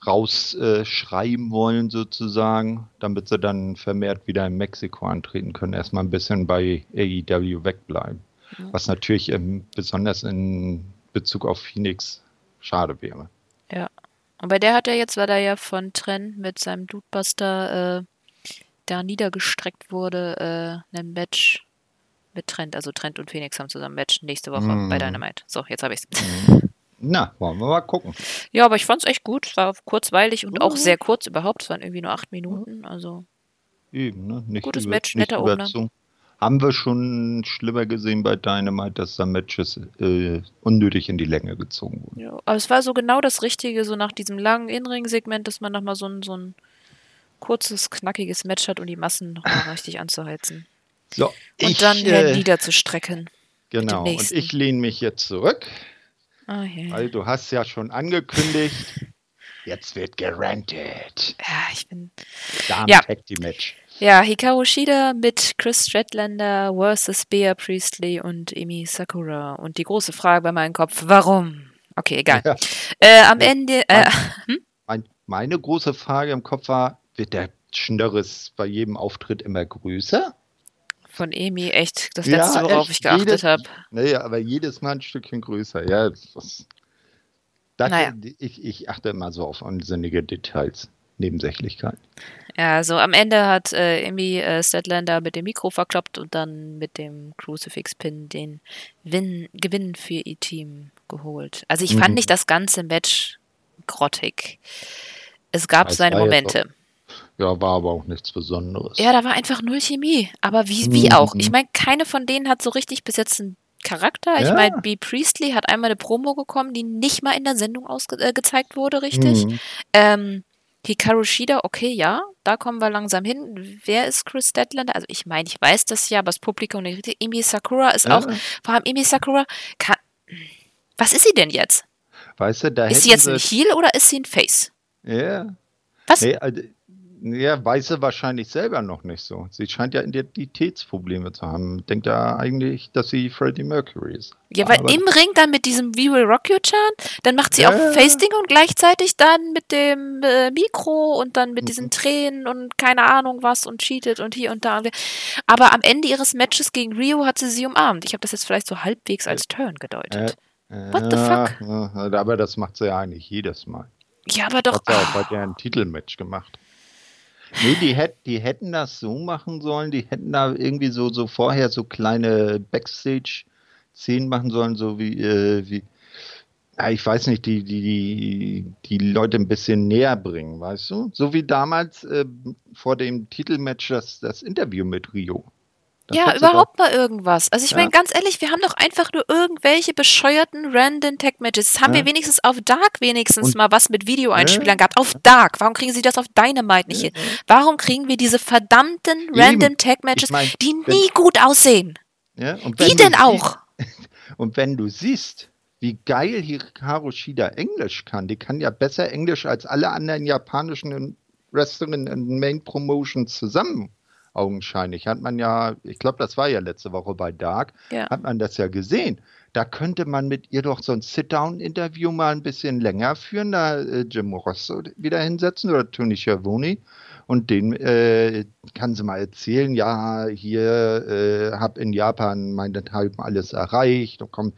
rausschreiben wollen sozusagen, damit sie dann vermehrt wieder in Mexiko antreten können. Erstmal ein bisschen bei AEW wegbleiben. Ja. Was natürlich ähm, besonders in Bezug auf Phoenix schade wäre. Und bei der hat er jetzt, weil er ja von Trent mit seinem Dudebuster äh, da niedergestreckt wurde, äh, ein Match mit Trent. Also Trent und Phoenix haben zusammen ein Match nächste Woche Mhm. bei Dynamite. So, jetzt habe ich's. Na, wollen wir mal gucken. Ja, aber ich fand's echt gut. Es war kurzweilig und auch Mhm. sehr kurz überhaupt. Es waren irgendwie nur acht Minuten. Also Eben, ne? Nicht Gutes über, Match, netter Opener. Haben wir schon schlimmer gesehen bei Dynamite, dass da Matches äh, unnötig in die Länge gezogen wurden. Ja, aber es war so genau das Richtige, so nach diesem langen Inring-Segment, dass man nochmal so ein, so ein kurzes, knackiges Match hat, um die Massen nochmal richtig anzuheizen. So, Und ich, dann äh, niederzustrecken. genau. Und ich lehne mich jetzt zurück, Ja, ja. weil du hast ja schon angekündigt, jetzt wird gerantet. ja, ich bin. Damen Ja. Tag Team Match. Ja, Hikaru Shida mit Chris Stratlander versus Bea Priestley und Emi Sakura. Und die große Frage bei meinem Kopf, warum? Okay, egal. Ja. Äh, am Ende, äh, Mein, meine große Frage im Kopf war, wird der Schnörres bei jedem Auftritt immer größer? Von Emi echt das Ja, letzte, worauf echt, ich geachtet jedes- habe. Naja, aber jedes Mal ein Stückchen größer. Ja, das, das, Naja. ich, ich achte immer so auf unsinnige Details, Nebensächlichkeiten. Ja, also am Ende hat äh, Emi äh, Statlander mit dem Mikro verkloppt und dann mit dem Crucifix-Pin den Win Gewinn für ihr Team geholt. Also ich fand Mhm. nicht das ganze Match grottig. Es gab Es seine Momente. Ja, war aber auch nichts Besonderes. Ja, da war einfach null Chemie. Aber wie, wie Mhm. auch. Ich meine, keine von denen hat so richtig bis jetzt einen Charakter. Ich Ja. meine, B. Priestley hat einmal eine Promo bekommen, die nicht mal in der Sendung ausge äh, gezeigt wurde, richtig. Mhm. Ähm, Hikaru Shida, okay, ja, da kommen wir langsam hin. Wer ist Chris Statlander? Also ich meine, ich weiß das ja, aber das Publikum nicht richtig. Emi Sakura ist Ja. auch, vor allem Emi Sakura, kann, was ist sie denn jetzt? Weißt du, da Ist sie jetzt ein Heel oder ist sie ein Face? Ja. Was? Nee, also, ja, weiß sie wahrscheinlich selber noch nicht so. Sie scheint ja Identitätsprobleme zu haben. Denkt ja eigentlich, dass sie Freddie Mercury ist. Ja, weil Aber- im Ring dann mit diesem We Will Rock You Chant, dann macht sie auch ja. Face-Ding und gleichzeitig dann mit dem äh, Mikro und dann mit Mhm. diesen Tränen und keine Ahnung was und cheatet und hier und da. Aber am Ende ihres Matches gegen Rio hat sie sie umarmt. Ich habe das jetzt vielleicht so halbwegs als Turn gedeutet. What the Ja, fuck? ja, aber das macht sie ja eigentlich jedes Mal. ja, aber doch. Hat sie auch ah, heute ja ein Titelmatch gemacht. Nee, die, hätt, die hätten das so machen sollen, die hätten da irgendwie so, so vorher so kleine Backstage-Szenen machen sollen, so wie, äh, wie ja, ich weiß nicht, die, die, die, die Leute ein bisschen näher bringen, weißt du? So wie damals äh, vor dem Titelmatch das, das Interview mit Rio. Das ja, überhaupt mal irgendwas. Also ich Ja. meine, ganz ehrlich, wir haben doch einfach nur irgendwelche bescheuerten random Tech-Matches. Haben Ja. wir wenigstens auf Dark wenigstens Und- mal was mit Videoeinspielern Ja. gehabt? Auf Dark. Warum kriegen sie das auf Dynamite nicht hin? Warum kriegen wir diese verdammten random Tech-Matches, Ich mein, die nie gut aussehen? Ja, und Wie denn auch? Siehst, und wenn du siehst, wie geil Hikaru Shida Englisch kann, die kann ja besser Englisch als alle anderen japanischen Wrestlerinnen in Main Promotions zusammen. Augenscheinlich hat man ja, ich glaube, das war ja letzte Woche bei Dark, Ja. hat man das ja gesehen. Da könnte man mit ihr doch so ein Sit-Down-Interview mal ein bisschen länger führen, da äh, Jim Rosso wieder hinsetzen oder Tony Schiavone und den äh, kann sie mal erzählen, ja, hier äh, habe in Japan meinethalben alles erreicht und komm,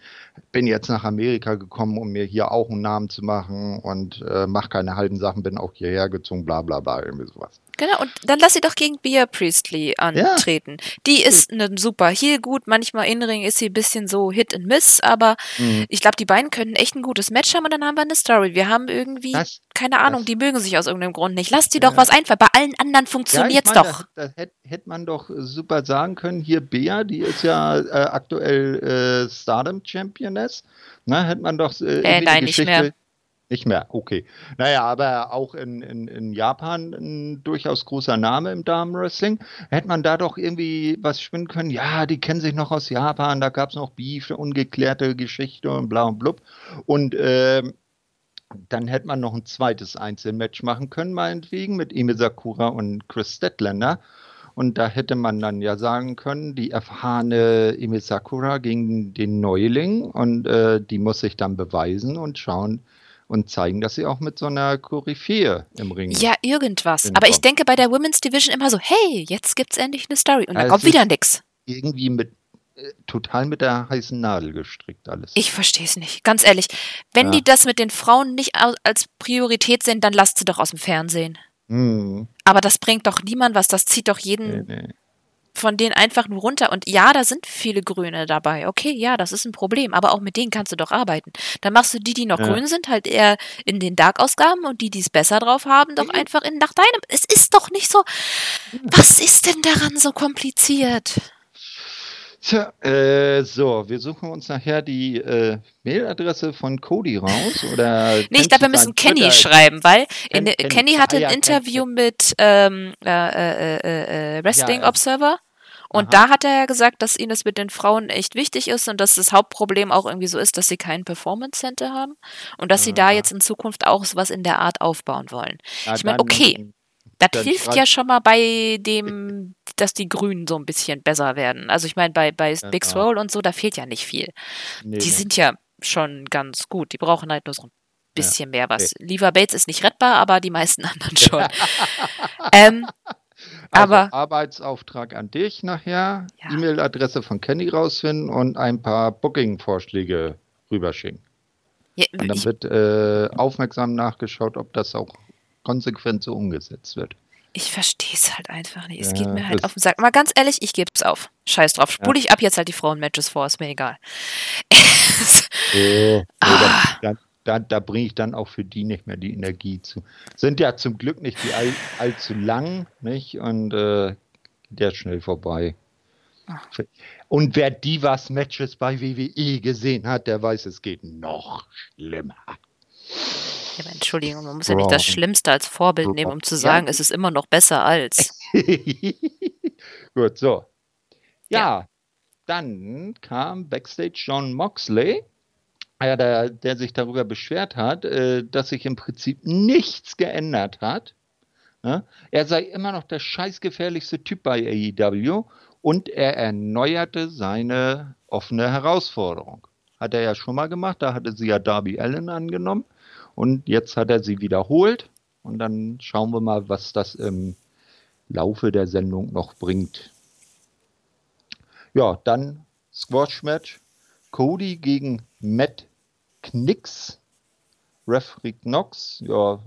bin jetzt nach Amerika gekommen, um mir hier auch einen Namen zu machen und äh, mach keine halben Sachen, bin auch hierher gezogen, bla bla bla, irgendwie sowas. Genau, und dann lass sie doch gegen Bea Priestley antreten. Die ist ne super Heel gut, manchmal in Ring ist sie ein bisschen so Hit and Miss, aber Mhm. ich glaube, die beiden können echt ein gutes Match haben und dann haben wir eine Story. Wir haben irgendwie, Das- keine Ahnung, das- die mögen sich aus irgendeinem Grund nicht. Lass die Ja. doch was einfallen. Bei allen anderen funktioniert's ja, ich mein, doch. Das, das hätte hätte man doch super sagen können. Hier Bea, die ist ja äh, aktuell äh, Stardom Championess. Na, hätte man doch äh, die nein, nicht Geschichte- mehr. Nicht mehr, okay. Naja, aber auch in, in, in Japan ein durchaus großer Name im Damenwrestling. Hätte man da doch irgendwie was spinnen können? Ja, die kennen sich noch aus Japan, da gab es noch Beef, ungeklärte Geschichte und bla und blub. Und ähm, dann hätte man noch ein zweites Einzelmatch machen können, meinetwegen, mit Ime Sakura und Chris Statlander. Und da hätte man dann ja sagen können, die erfahrene Ime Sakura gegen den Neuling und äh, die muss sich dann beweisen und schauen und zeigen, dass sie auch mit so einer Koryphäe im Ring Ja, irgendwas. Bin Aber ich denke bei der Women's Division immer so, hey, jetzt gibt's endlich eine Story. Und dann es kommt wieder nix. irgendwie mit äh, total mit der heißen Nadel gestrickt alles. Ich verstehe es nicht. Ganz ehrlich. Wenn Ja. die das mit den Frauen nicht als Priorität sehen, dann lasst sie doch aus dem Fernsehen. Hm, Aber das bringt doch niemand was. Das zieht doch nee, jeden nee. Von denen einfach nur runter. Und ja, da sind viele Grüne dabei. Okay, ja, das ist ein Problem. Aber auch mit denen kannst du doch arbeiten. Dann machst du die, die noch Ja. grün sind, halt eher in den Dark-Ausgaben und die, die es besser drauf haben, doch Mhm. einfach in nach deinem. Es ist doch nicht so. Was ist denn daran so kompliziert? Tja, äh, so, wir suchen uns nachher die äh, Mailadresse von Cody raus oder Nee, ich glaube, wir müssen Kenny schreiben, weil in, Ken- Kenny, hatte Ah, ein ja, Ken- Interview mit ähm, äh, äh, äh, äh, Wrestling ja. Observer. Und Aha. da hat er ja gesagt, dass ihnen das mit den Frauen echt wichtig ist und dass das Hauptproblem auch irgendwie so ist, dass sie kein Performance Center haben und dass sie da jetzt in Zukunft auch sowas in der Art aufbauen wollen. Ja, ich meine, okay. Das dann hilft ja schon mal bei dem, dass die Grünen so ein bisschen besser werden. Also ich meine, bei, bei Big Ja. Swole und so, da fehlt ja nicht viel. Nee, Die nee. sind ja schon ganz gut. Die brauchen halt nur so ein bisschen mehr was. Lever Bates ist nicht rettbar, aber die meisten anderen schon. ähm, also, aber- Arbeitsauftrag an dich nachher, Ja. E-Mail-Adresse von Kenny rausfinden und ein paar Booking-Vorschläge rüberschicken. ja, Und dann wird äh, aufmerksam nachgeschaut, ob das auch konsequent so umgesetzt wird. ich verstehe es halt einfach nicht. Es Ja, geht mir halt auf den Sack. Mal ganz ehrlich, ich gebe es auf. Scheiß drauf. Spule ich ab jetzt halt die Frauen-Matches vor, ist mir egal. Oh, Ah. da, da, da bringe ich dann auch für die nicht mehr die Energie zu. Sind ja zum Glück nicht die all, allzu lang, nicht? Und äh, geht ja schnell vorbei. Ah. Und wer Divas Matches bei WWE gesehen hat, der weiß, es geht noch schlimmer. Ja, Entschuldigung, man muss ja nicht das Schlimmste als Vorbild nehmen, um zu sagen, ja. es ist immer noch besser als. Gut, so. Ja, ja, dann kam Backstage John Moxley, ja, der, der sich darüber beschwert hat, äh, dass sich im Prinzip nichts geändert hat. Ja? Er sei immer noch der scheißgefährlichste Typ bei AEW und er erneuerte seine offene Herausforderung. Hat er ja schon mal gemacht, da hatte sie ja Darby Allen angenommen und jetzt hat er sie wiederholt und dann schauen wir mal, was das im Laufe der Sendung noch bringt. Ja, dann Squash-Match. Cody gegen Matt Knicks. Referee Knox. Ja,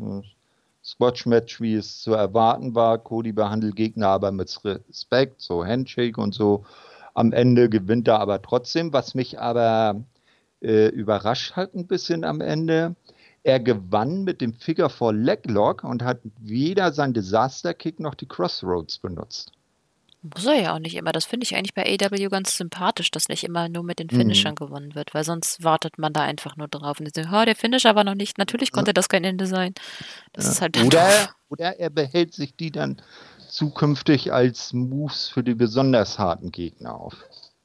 Squash-Match, wie es zu erwarten war. Cody behandelt Gegner aber mit Respekt, so Handshake und so. Am Ende gewinnt er aber trotzdem. Was mich aber äh, überrascht hat ein bisschen am Ende, er gewann mit dem Figure 4 Leglock und hat weder sein Disaster Kick noch die Crossroads benutzt. Muss er ja auch nicht immer. Das finde ich eigentlich bei AW ganz sympathisch, dass nicht immer nur mit den Finishern mhm. gewonnen wird, weil sonst wartet man da einfach nur drauf und sagt, oh, der Finisher war noch nicht. Natürlich konnte ja. das kein Ende sein. Das ja. ist halt oder, oder er behält sich die dann zukünftig als Moves für die besonders harten Gegner auf.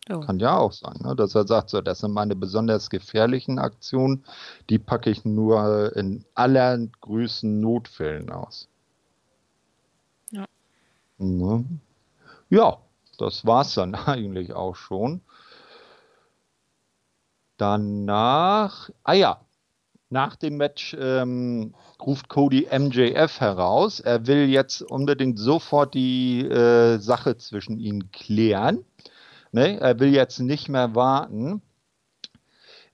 Oh. Kann ja auch sein, ne? dass er sagt, so, das sind meine besonders gefährlichen Aktionen, die packe ich nur in allergrößten Notfällen aus. Ja. Ne? Ja, das war's dann eigentlich auch schon. Danach, ah ja, nach dem Match ähm, ruft Cody MJF heraus. Er will jetzt unbedingt sofort die äh, Sache zwischen ihnen klären. Ne? Er will jetzt nicht mehr warten.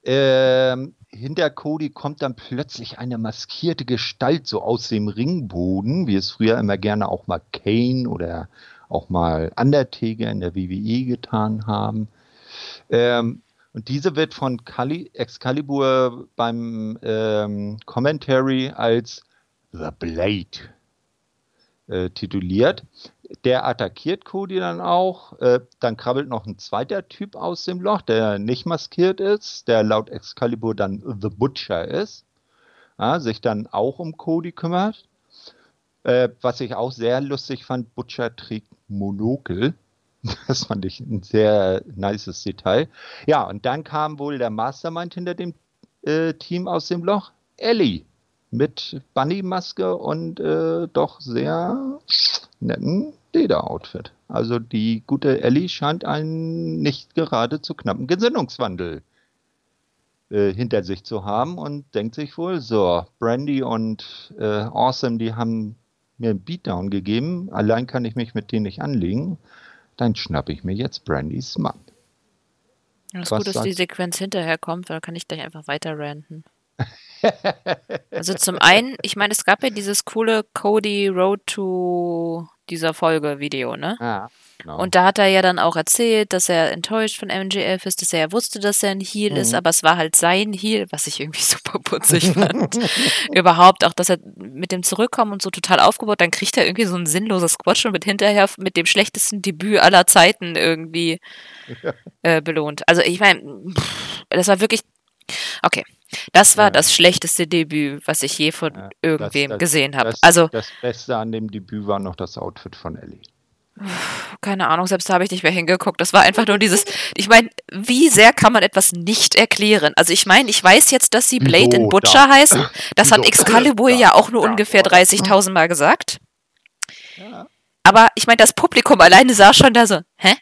Ähm, hinter Cody kommt dann plötzlich eine maskierte Gestalt so aus dem Ringboden, wie es früher immer gerne auch mal Kane oder auch mal Undertaker in der WWE getan haben. Ähm, und diese wird von Cali Excalibur beim ähm, Commentary als The Blade äh, tituliert. Der attackiert Cody dann auch. Äh, dann krabbelt noch ein zweiter Typ aus dem Loch, der nicht maskiert ist, der laut Excalibur dann The Butcher ist. Ja, sich dann auch um Cody kümmert. Äh, was ich auch sehr lustig fand, Butcher trägt Monokel. Das fand ich ein sehr nices Detail. Ja, und dann kam wohl der Mastermind hinter dem äh, Team aus dem Loch, Ellie mit Bunny-Maske und äh, doch sehr netten Leder-Outfit. Also die gute Ellie scheint einen nicht gerade zu knappen Gesinnungswandel äh, hinter sich zu haben und denkt sich wohl, so, Brandy und äh, Awesome, die haben mir einen Beatdown gegeben, allein kann ich mich mit denen nicht anlegen, dann schnappe ich mir jetzt Brandys Mann. Es ist gut, dass die Sequenz hinterher kommt, weil dann kann ich gleich einfach weiter ranten. also zum einen, ich meine, es gab ja dieses coole Cody Road to dieser Folge Video, ne? Ja. Genau. Und da hat er ja dann auch erzählt, dass er enttäuscht von MJF ist, dass er ja wusste, dass er ein Heal mhm. ist, aber es war halt sein Heal, was ich irgendwie super putzig fand. Überhaupt auch, dass er mit dem Zurückkommen und so total aufgebaut, dann kriegt er irgendwie so ein sinnloses Squash und wird hinterher mit dem schlechtesten Debüt aller Zeiten irgendwie ja. äh, belohnt. Also ich meine, das war wirklich Okay, das war ja. das schlechteste Debüt, was ich je von ja, irgendwem das, das, gesehen habe. Also das Beste an dem Debüt war noch das Outfit von Ellie. Keine Ahnung, selbst da habe ich nicht mehr hingeguckt. Das war einfach nur dieses. Ich meine, wie sehr kann man etwas nicht erklären? Also ich meine, ich weiß jetzt, dass sie Blade und Butcher da? heißen. Das hat Excalibur ja auch nur ungefähr 30.000 Mal gesagt. Ja. Aber ich meine, das Publikum alleine sah schon da so, hä?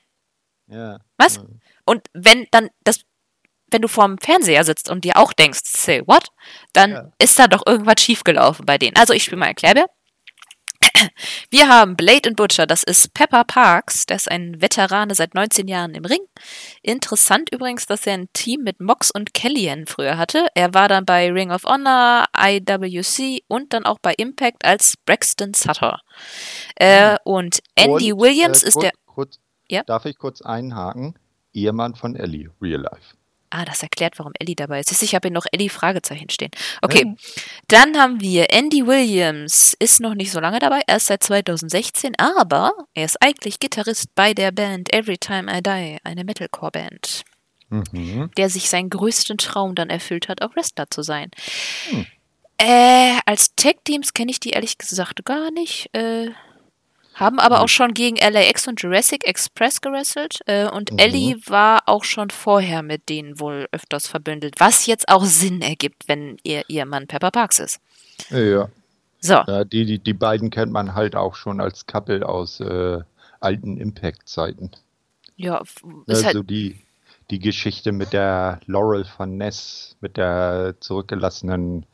Ja. Was? Und wenn dann das wenn du vorm Fernseher sitzt und dir auch denkst, say what, dann ja. ist da doch irgendwas schiefgelaufen bei denen. Also ich spiele mal Erklärbär. Wir haben Blade and Butcher, das ist Pepper Parks, der ist ein Veteran seit 19 Jahren im Ring. Interessant übrigens, dass er ein Team mit Mox und Kellyanne früher hatte. Er war dann bei Ring of Honor, IWC und dann auch bei Impact als Braxton Sutter. Äh, und Andy und, Williams äh, ist der. Kurz, ja? Darf ich kurz einhaken? Ehemann von Ellie, Real Life. Ah, das erklärt, warum Ellie dabei ist. Ich habe hier noch Ellie Fragezeichen stehen. Okay, ja. dann haben wir Andy Williams, ist noch nicht so lange dabei, erst seit 2016, aber er ist eigentlich Gitarrist bei der Band Every Time I Die, eine Metalcore-Band, mhm. der sich seinen größten Traum dann erfüllt hat, auch Wrestler zu sein. Mhm. Äh, als Tech-Teams kenne ich die ehrlich gesagt gar nicht. Äh, haben aber auch schon gegen LAX und Jurassic Express gewrestelt. Äh, und Mhm. Ellie war auch schon vorher mit denen wohl öfters verbündelt. Was jetzt auch Sinn ergibt, wenn ihr ihr Mann Pepper Parks ist. Ja, So, ja die, die, die beiden kennt man halt auch schon als Couple aus äh, alten Impact-Zeiten. ja, Also halt. die, die Geschichte mit der Laurel von Ness, mit der zurückgelassenen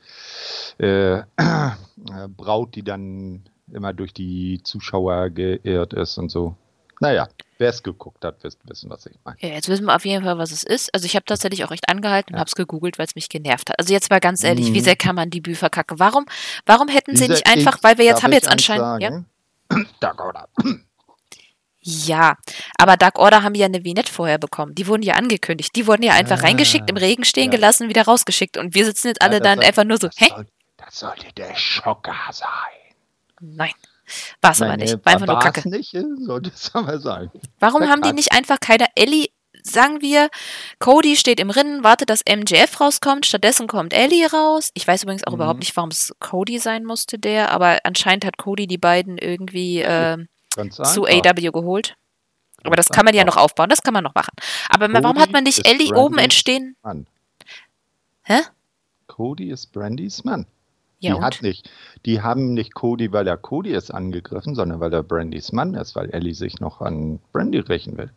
äh, Braut, die dann immer durch die Zuschauer geirrt ist und so. Naja, wer es geguckt hat, wird wissen, was ich meine. Ja, jetzt wissen wir auf jeden Fall, was es ist. Also ich habe tatsächlich auch echt angehalten und Ja. habe es gegoogelt, weil es mich genervt hat. Also jetzt mal ganz ehrlich, wie Mhm. sehr kann man die Bü verkacken? Warum, warum hätten sie nicht einfach, weil wir jetzt haben jetzt anscheinend, ja, sagen? Dakota. ja, aber Dark Order haben ja eine Vignette vorher bekommen. Die wurden ja angekündigt. Die wurden ja einfach Ah, reingeschickt, im Regen stehen ja. gelassen, wieder rausgeschickt. Und wir sitzen jetzt alle Ja, dann soll- einfach nur so, hä? Soll, das sollte der Schocker sein. Nein. War es aber nicht. War einfach nur Kacke. nicht, äh, sollte es aber sein. Warum haben die nicht einfach keiner Ellie, sagen wir, Cody steht im Rennen, wartet, dass MJF rauskommt, stattdessen kommt Ellie raus. Ich weiß übrigens auch Mhm. überhaupt nicht, warum es Cody sein musste, der, aber anscheinend hat Cody die beiden irgendwie äh, zu. AW geholt. Aber das kann man ja noch aufbauen, das kann man noch machen. Aber warum Cody hat man nicht Ellie oben entstehen? Mann. Hä? Cody ist Brandys Mann. Ja, die und? hat nicht, die haben nicht Cody, weil er Cody ist angegriffen, sondern weil er Brandys Mann ist, weil Ellie sich noch an Brandy rächen will.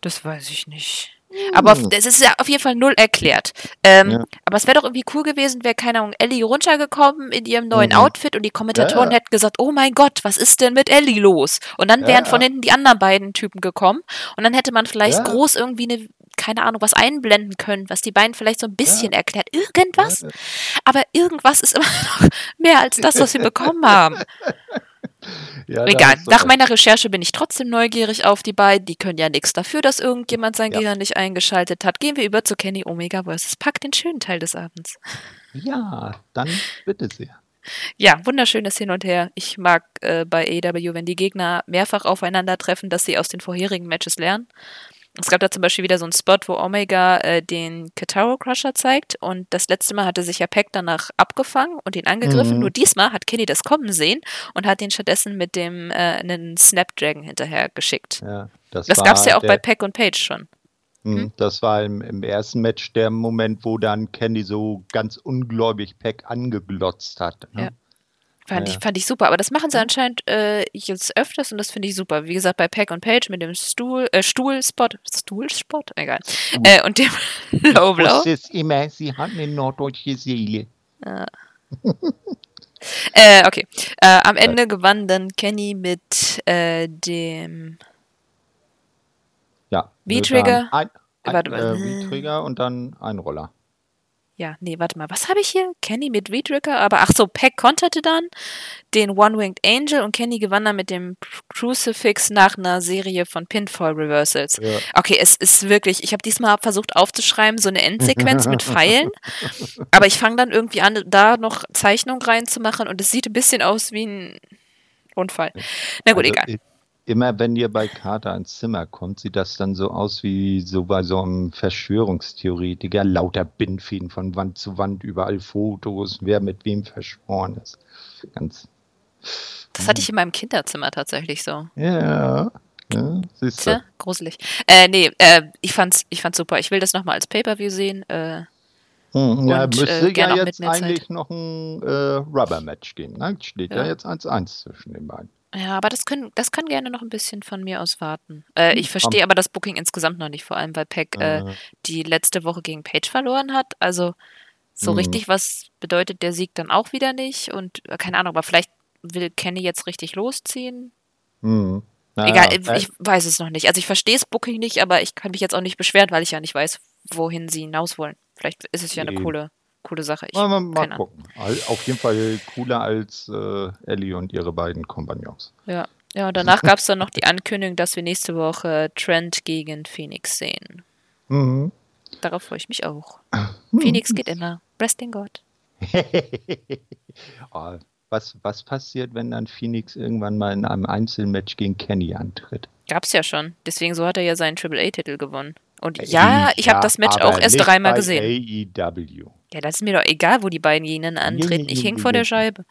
Das weiß ich nicht. Aber auf- das ist ja auf jeden Fall null erklärt. Ähm, Ja. Aber es wäre doch irgendwie cool gewesen, wäre, keine Ahnung, Ellie runtergekommen in ihrem neuen Mhm. Outfit und die Kommentatoren Ja, ja. hätten gesagt, oh mein Gott, was ist denn mit Ellie los? Und dann wären von hinten die anderen beiden Typen gekommen und dann hätte man vielleicht groß irgendwie eine, keine Ahnung, was einblenden können, was die beiden vielleicht so ein bisschen erklärt. Irgendwas? Ja, Aber irgendwas ist immer noch mehr als das, was wir bekommen haben. ja, Egal. Nach meiner Recherche bin ich trotzdem neugierig auf die beiden. Die können ja nichts dafür, dass irgendjemand sein Ja. Gehirn nicht eingeschaltet hat. Gehen wir über zu Kenny Omega vs. Pack, den schönen Teil des Abends. Ja, dann bitte sehr. Ja, wunderschönes Hin und Her. Ich mag äh, bei AEW, wenn die Gegner mehrfach aufeinandertreffen, dass sie aus den vorherigen Matches lernen. Es gab da zum Beispiel wieder so einen Spot, wo Omega äh, den Kataro Crusher zeigt und das letzte Mal hatte sich ja Pack danach abgefangen und ihn angegriffen. Mhm. Nur diesmal hat Kenny das kommen sehen und hat ihn stattdessen mit dem äh, einen Snapdragon hinterher geschickt. Ja, das Das gab es ja auch bei Pack und Page schon. Hm, Das war im, im ersten Match der Moment, wo dann Candy so ganz ungläubig Pack angeglotzt hat. Ne? Ja. Fand, Ja, ich, fand ich super, aber das machen sie anscheinend äh, jetzt öfters und das finde ich super. Wie gesagt, bei Pack und Page mit dem Stuhl, äh, Stuhlspot, Stuhlspot? Egal. Äh, und dem Low Ich Blow. wusste es immer, sie hat eine norddeutsche Seele. Äh, okay. Äh, am Ende gewann dann Kenny mit äh, dem Ja. V-Trigger? waren Ein, ein, Warte mal. Äh, V-Trigger und dann ein Roller. Ja, nee, warte mal, was habe ich hier? Kenny mit V-Trigger, aber ach so, Pack konterte dann den One-Winged Angel und Kenny gewann dann mit dem Crucifix nach einer Serie von Pinfall Reversals. Ja. Okay, es ist wirklich, ich habe diesmal versucht aufzuschreiben, so eine Endsequenz mit Pfeilen, aber ich fange dann irgendwie an, da noch Zeichnung reinzumachen und es sieht ein bisschen aus wie ein Unfall. Na gut, Also, egal. Immer wenn ihr bei Carter ins Zimmer kommt, sieht das dann so aus wie so bei so einem Verschwörungstheoretiker. Lauter Bindfäden von Wand zu Wand, überall Fotos, wer mit wem verschworen ist. Ganz. Das hatte ich in meinem Kinderzimmer tatsächlich so. Ja. ja siehst Tja, du. gruselig. Äh, nee, äh, ich fand's, ich fand's super. Ich will das nochmal als Pay-Per-View sehen. Äh, Hm, ja, Und, müsste äh, ja jetzt mehr Zeit. eigentlich noch ein äh, Rubber-Match gehen. Ne? Steht ja, Ja. jetzt 1-1 zwischen den beiden. Ja, aber das, können, das kann gerne noch ein bisschen von mir aus warten. Äh, ich Hm, verstehe aber das Booking insgesamt noch nicht, vor allem weil Peck äh, Äh, die letzte Woche gegen Page verloren hat. Also so Mhm. richtig, was bedeutet der Sieg dann auch wieder nicht? Und äh, keine Ahnung, aber vielleicht will Kenny jetzt richtig losziehen. hm. Naja, Egal, ich weiß es noch nicht. Also ich verstehe das Booking nicht, aber ich kann mich jetzt auch nicht beschweren, weil ich ja nicht weiß, wohin sie hinaus wollen. Vielleicht ist es ja eine coole, coole Sache. Ich, Mal, mal, mal gucken. Auf jeden Fall cooler als äh, Ellie und ihre beiden Kompagnons. Ja, ja und danach gab es dann noch die Ankündigung, dass wir nächste Woche Trent gegen Phoenix sehen. Mhm. Darauf freue ich mich auch. Hm. Phoenix geht immer. Wrestling Gott. Ah, was, was passiert, wenn dann Phoenix irgendwann mal in einem Einzelmatch gegen Kenny antritt? Gab's ja schon. Deswegen so hat er ja seinen Triple A-Titel gewonnen. Und ja, ich habe das Match auch erst dreimal gesehen. AEW. Ja, das ist mir doch egal, wo die beiden gegeneinander antreten. Ich hänge vor der Scheibe.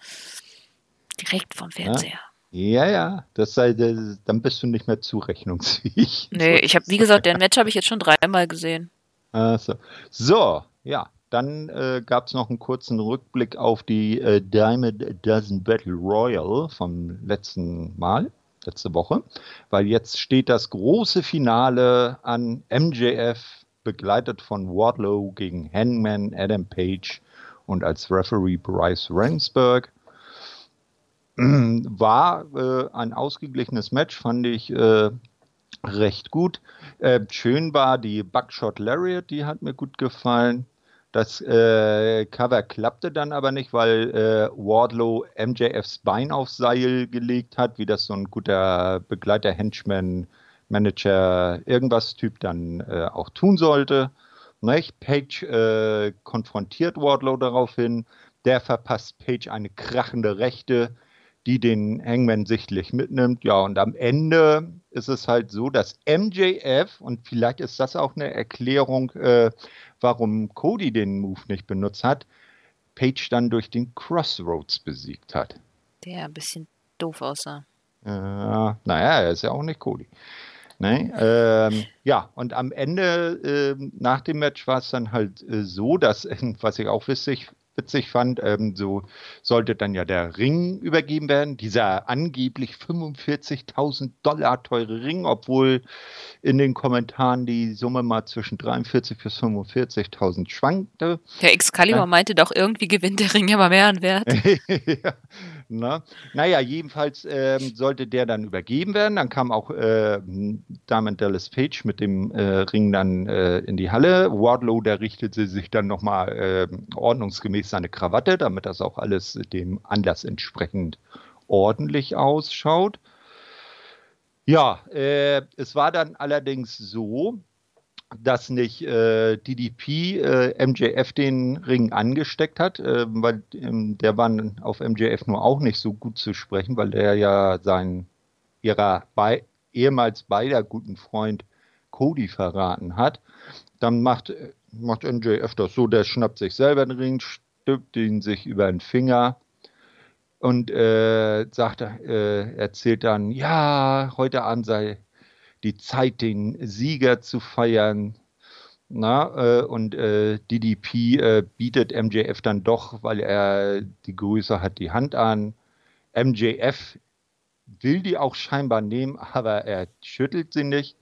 Direkt vom Fernseher. Ja, ja, das sei, das, dann bist du nicht mehr zurechnungsfähig. Nee, ich habe, wie gesagt, den Match habe ich jetzt schon dreimal gesehen. Also. So, ja, dann äh, gab es noch einen kurzen Rückblick auf die äh, Diamond Dozen Battle Royal vom letzten Mal, letzte Woche, weil jetzt steht das große Finale an MJF, begleitet von Wardlow gegen Hangman Adam Page und als Referee Bryce Rensburg. War äh, ein ausgeglichenes Match, fand ich äh, recht gut. Äh, schön war die Buckshot Lariat, die hat mir gut gefallen. Das äh, Cover klappte dann aber nicht, weil äh, Wardlow MJFs Bein aufs Seil gelegt hat, wie das so ein guter Begleiter, Henchman, Manager, irgendwas Typ dann äh, auch tun sollte. Nicht? Page äh, konfrontiert Wardlow daraufhin. Der verpasst Page eine krachende Rechte, die den Hangman sichtlich mitnimmt. Ja, und am Ende ist es halt so, dass MJF, und vielleicht ist das auch eine Erklärung, äh, warum Cody den Move nicht benutzt hat, Page dann durch den Crossroads besiegt hat. Der ein bisschen doof aussah. Äh, naja, er ist ja auch nicht Cody. Ne? Ähm, ja, und am Ende, äh, nach dem Match, war es dann halt äh, so, dass, was ich auch witzig witzig fand, ähm, so sollte dann ja der Ring übergeben werden, dieser angeblich 45.000 Dollar teure Ring, obwohl in den Kommentaren die Summe mal zwischen 43 bis 45.000 schwankte. Der Excalibur ja. meinte doch, irgendwie gewinnt der Ring aber mehr an Wert. ja, na, naja, jedenfalls ähm, sollte der dann übergeben werden. Dann kam auch äh, Diamond Dallas Page mit dem äh, Ring dann äh, in die Halle. Wardlow, der richtete sich dann nochmal äh, ordnungsgemäß seine Krawatte, damit das auch alles dem Anlass entsprechend ordentlich ausschaut. Ja, äh, es war dann allerdings so, dass nicht äh, DDP äh, MJF den Ring angesteckt hat, äh, weil ähm, der war auf MJF nur auch nicht so gut zu sprechen, weil der ja seinen ihrer bei, ehemals beider guten Freund Cody verraten hat. Dann macht, macht MJF das so, der schnappt sich selber den Ring, stülpt ihn sich über den Finger und äh, sagt, äh, erzählt dann, ja, heute Abend sei die Zeit, den Sieger zu feiern. Na, äh, und äh, DDP äh, bietet MJF dann doch, weil er die Größe hat, die Hand an. MJF will die auch scheinbar nehmen, aber er schüttelt sie nicht.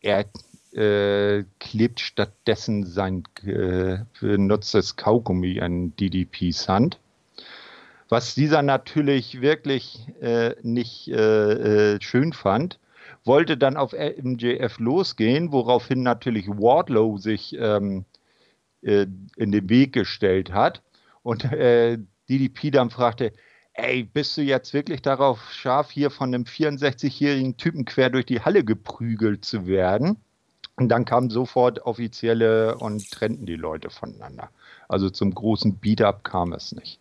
Er äh, klebt stattdessen sein äh, benutztes Kaugummi an DDPs Hand. Was dieser natürlich wirklich äh, nicht äh, äh, schön fand wollte dann auf MJF losgehen, woraufhin natürlich Wardlow sich ähm, äh, in den Weg gestellt hat und äh, DDP dann fragte, ey, bist du jetzt wirklich darauf scharf, hier von einem 64-jährigen Typen quer durch die Halle geprügelt zu werden? Und dann kamen sofort offizielle und trennten die Leute voneinander. Also zum großen Beat-up kam es nicht.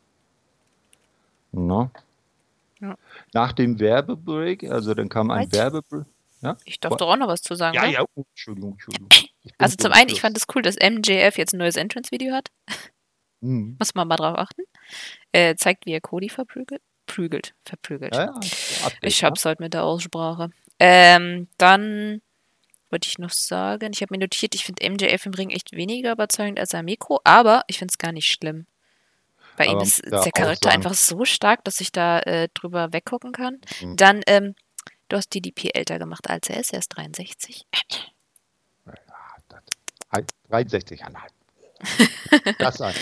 No? Ja. Nach dem Werbebreak, also dann kam ein Werbebreak. Ja? Ich darf doch auch noch was zu sagen. Ja, ne? ja, oh, Entschuldigung, Entschuldigung. Also zum einen, ich fand es das cool, dass MJF jetzt ein neues Entrance-Video hat. Mhm. Muss man mal drauf achten. Äh, zeigt, wie er Cody verprügelt. Prügelt, verprügelt. Ja, Update, ich hab's heute mit der Aussprache. Ähm, dann wollte ich noch sagen, ich habe mir notiert, ich finde MJF im Ring echt weniger überzeugend als am Mikro, aber ich finde es gar nicht schlimm. Bei ihm ist der Charakter einfach so stark, dass ich da äh, drüber weggucken kann. Mhm. Dann, ähm, du hast DDP älter gemacht als er ist, er ist 63. Ja, 63,5. das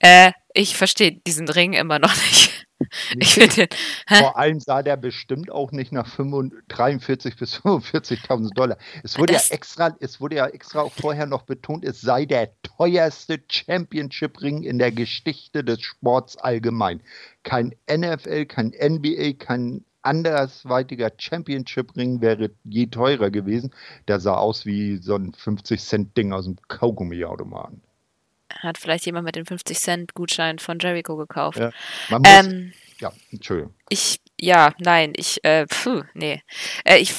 äh, ich verstehe diesen Ring immer noch nicht. Ich den, Vor allem sah der bestimmt auch nicht nach 43 bis 45.000 Dollar. Es wurde das, ja extra, es wurde ja extra auch vorher noch betont, es sei der teuerste Championship-Ring in der Geschichte des Sports allgemein. Kein NFL, kein NBA, kein andersweitiger Championship-Ring wäre je teurer gewesen. Der sah aus wie so ein 50-Cent-Ding aus dem Kaugummi-Automaten. Hat vielleicht jemand mit dem 50-Cent-Gutschein von Jericho gekauft. Ja, man muss, ähm, ja Entschuldigung. Ich, ja, nein, ich, äh, puh, nee. Äh, ich,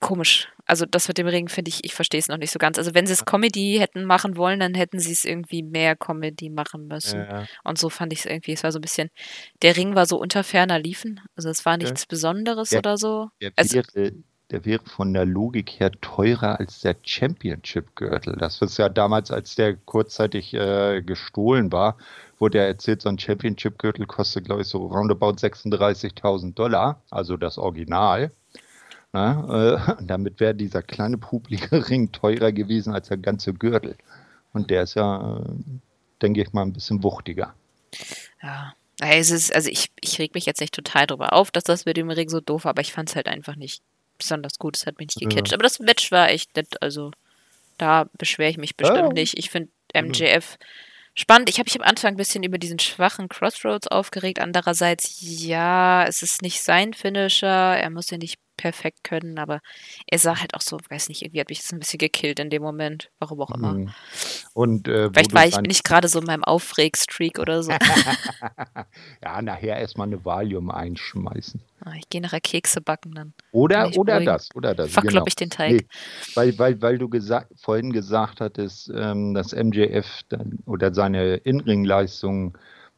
komisch. Also das mit dem Ring finde ich, ich verstehe es noch nicht so ganz. Also wenn sie es Comedy hätten machen wollen, dann hätten sie es irgendwie mehr Comedy machen müssen. Ja. Und so fand ich es irgendwie, es war so ein bisschen, der Ring war so unter ferner Liefen. Also es war nichts Besonderes Der- oder so. Der Also, der wäre von der Logik her teurer als der Championship-Gürtel. Das ist ja damals, als der kurzzeitig äh, gestohlen war, wurde ja erzählt, so ein Championship-Gürtel kostet, glaube ich, so roundabout 36.000 Dollar, also das Original. Na, äh, und damit wäre dieser kleine, publige Ring teurer gewesen als der ganze Gürtel. Und der ist ja, äh, denke ich mal, ein bisschen wuchtiger. ja. Es ist, also ich, ich reg mich jetzt nicht total drüber auf, dass das mit dem Ring so doof war, aber ich fand es halt einfach nicht besonders gut. Es hat mich nicht Ja. gecatcht. Aber das Match war echt nett. Also da beschwere ich mich bestimmt Ja. nicht. Ich finde MJF spannend. Ich habe mich am Anfang ein bisschen über diesen schwachen Crossroads aufgeregt. Andererseits, ja, es ist nicht sein Finisher. Er muss ja nicht perfekt können, aber er sah halt auch so, weiß nicht, irgendwie hat mich das ein bisschen gekillt in dem Moment. Warum auch immer. Mhm. Und äh, Vielleicht war ich nicht gerade so in meinem Aufregstreak oder so. ja, nachher erstmal eine Valium einschmeißen. Ah, Ich gehe nachher Kekse backen, dann Oder, oder beruhigen. das, oder das. verklopp genau. ich den Teig. Nee, weil, weil, weil du gesa vorhin gesagt hattest, ähm, dass MJF dann, oder seine In-Ring-Leistungen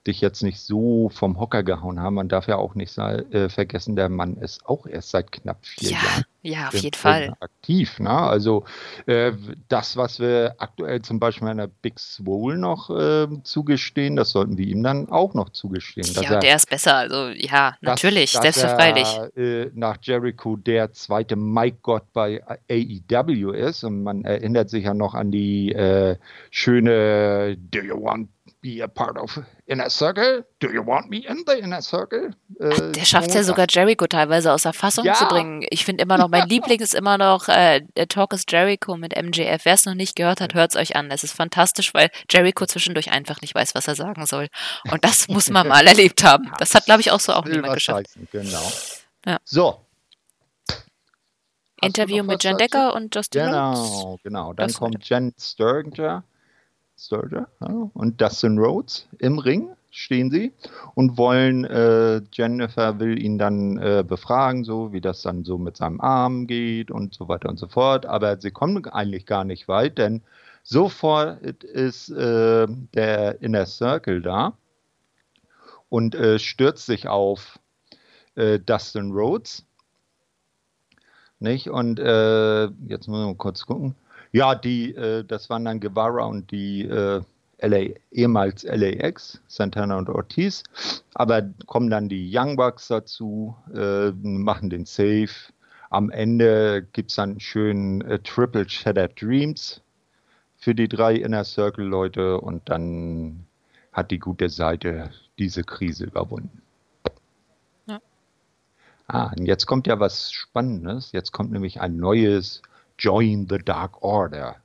dich jetzt nicht so vom Hocker gehauen haben. Man darf ja auch nicht äh, vergessen, der Mann ist auch erst seit knapp vier Ja, Jahren ja, auf jeden Fall. aktiv. Ne? Also äh, das, was wir aktuell zum Beispiel einer Big Swole noch äh, zugestehen, das sollten wir ihm dann auch noch zugestehen. dass Ja, er- der ist besser. Also, ja, dass- natürlich, dass selbstverständlich. Er, äh, nach Jericho der zweite Mike Gott bei AEW ist. Und man erinnert sich ja noch an die äh, schöne Do you want be a part of Inner Circle? Do you want me in the Inner Circle? Äh, Der schafft es ja sogar Jericho teilweise aus der Fassung Ja. zu bringen. Ich finde immer noch, mein Liebling ist immer noch äh, der Talk is Jericho mit MJF. Wer es noch nicht gehört hat, hört es euch an. Es ist fantastisch, weil Jericho zwischendurch einfach nicht weiß, was er sagen soll. Und das muss man mal erlebt haben. Das hat, glaube ich, auch so auch will niemand geschafft. Genau. Ja. So. Interview mit Jen? Decker und Justin Rhodes. Genau, genau. Dann Das kommt Jen Sturger, Sturger ja, und Dustin Rhodes im Ring stehen sie und wollen, äh, Jennifer will ihn dann äh, befragen, so wie das dann so mit seinem Arm geht und so weiter und so fort. Aber sie kommen eigentlich gar nicht weit, denn sofort ist äh, der Inner Circle da und äh, stürzt sich auf äh, Dustin Rhodes. Nicht? Und äh, jetzt müssen wir kurz gucken. Ja, die, äh, das waren dann Guevara und die äh, LA, ehemals LAX, Santana und Ortiz. Aber kommen dann die Young Bucks dazu, äh, machen den Save. Am Ende gibt es dann einen schönen äh, Triple Shattered Dreams für die drei Inner Circle Leute und dann hat die gute Seite diese Krise überwunden. Ja. Ah, und jetzt kommt ja was Spannendes. Jetzt kommt nämlich ein neues Join the Dark Order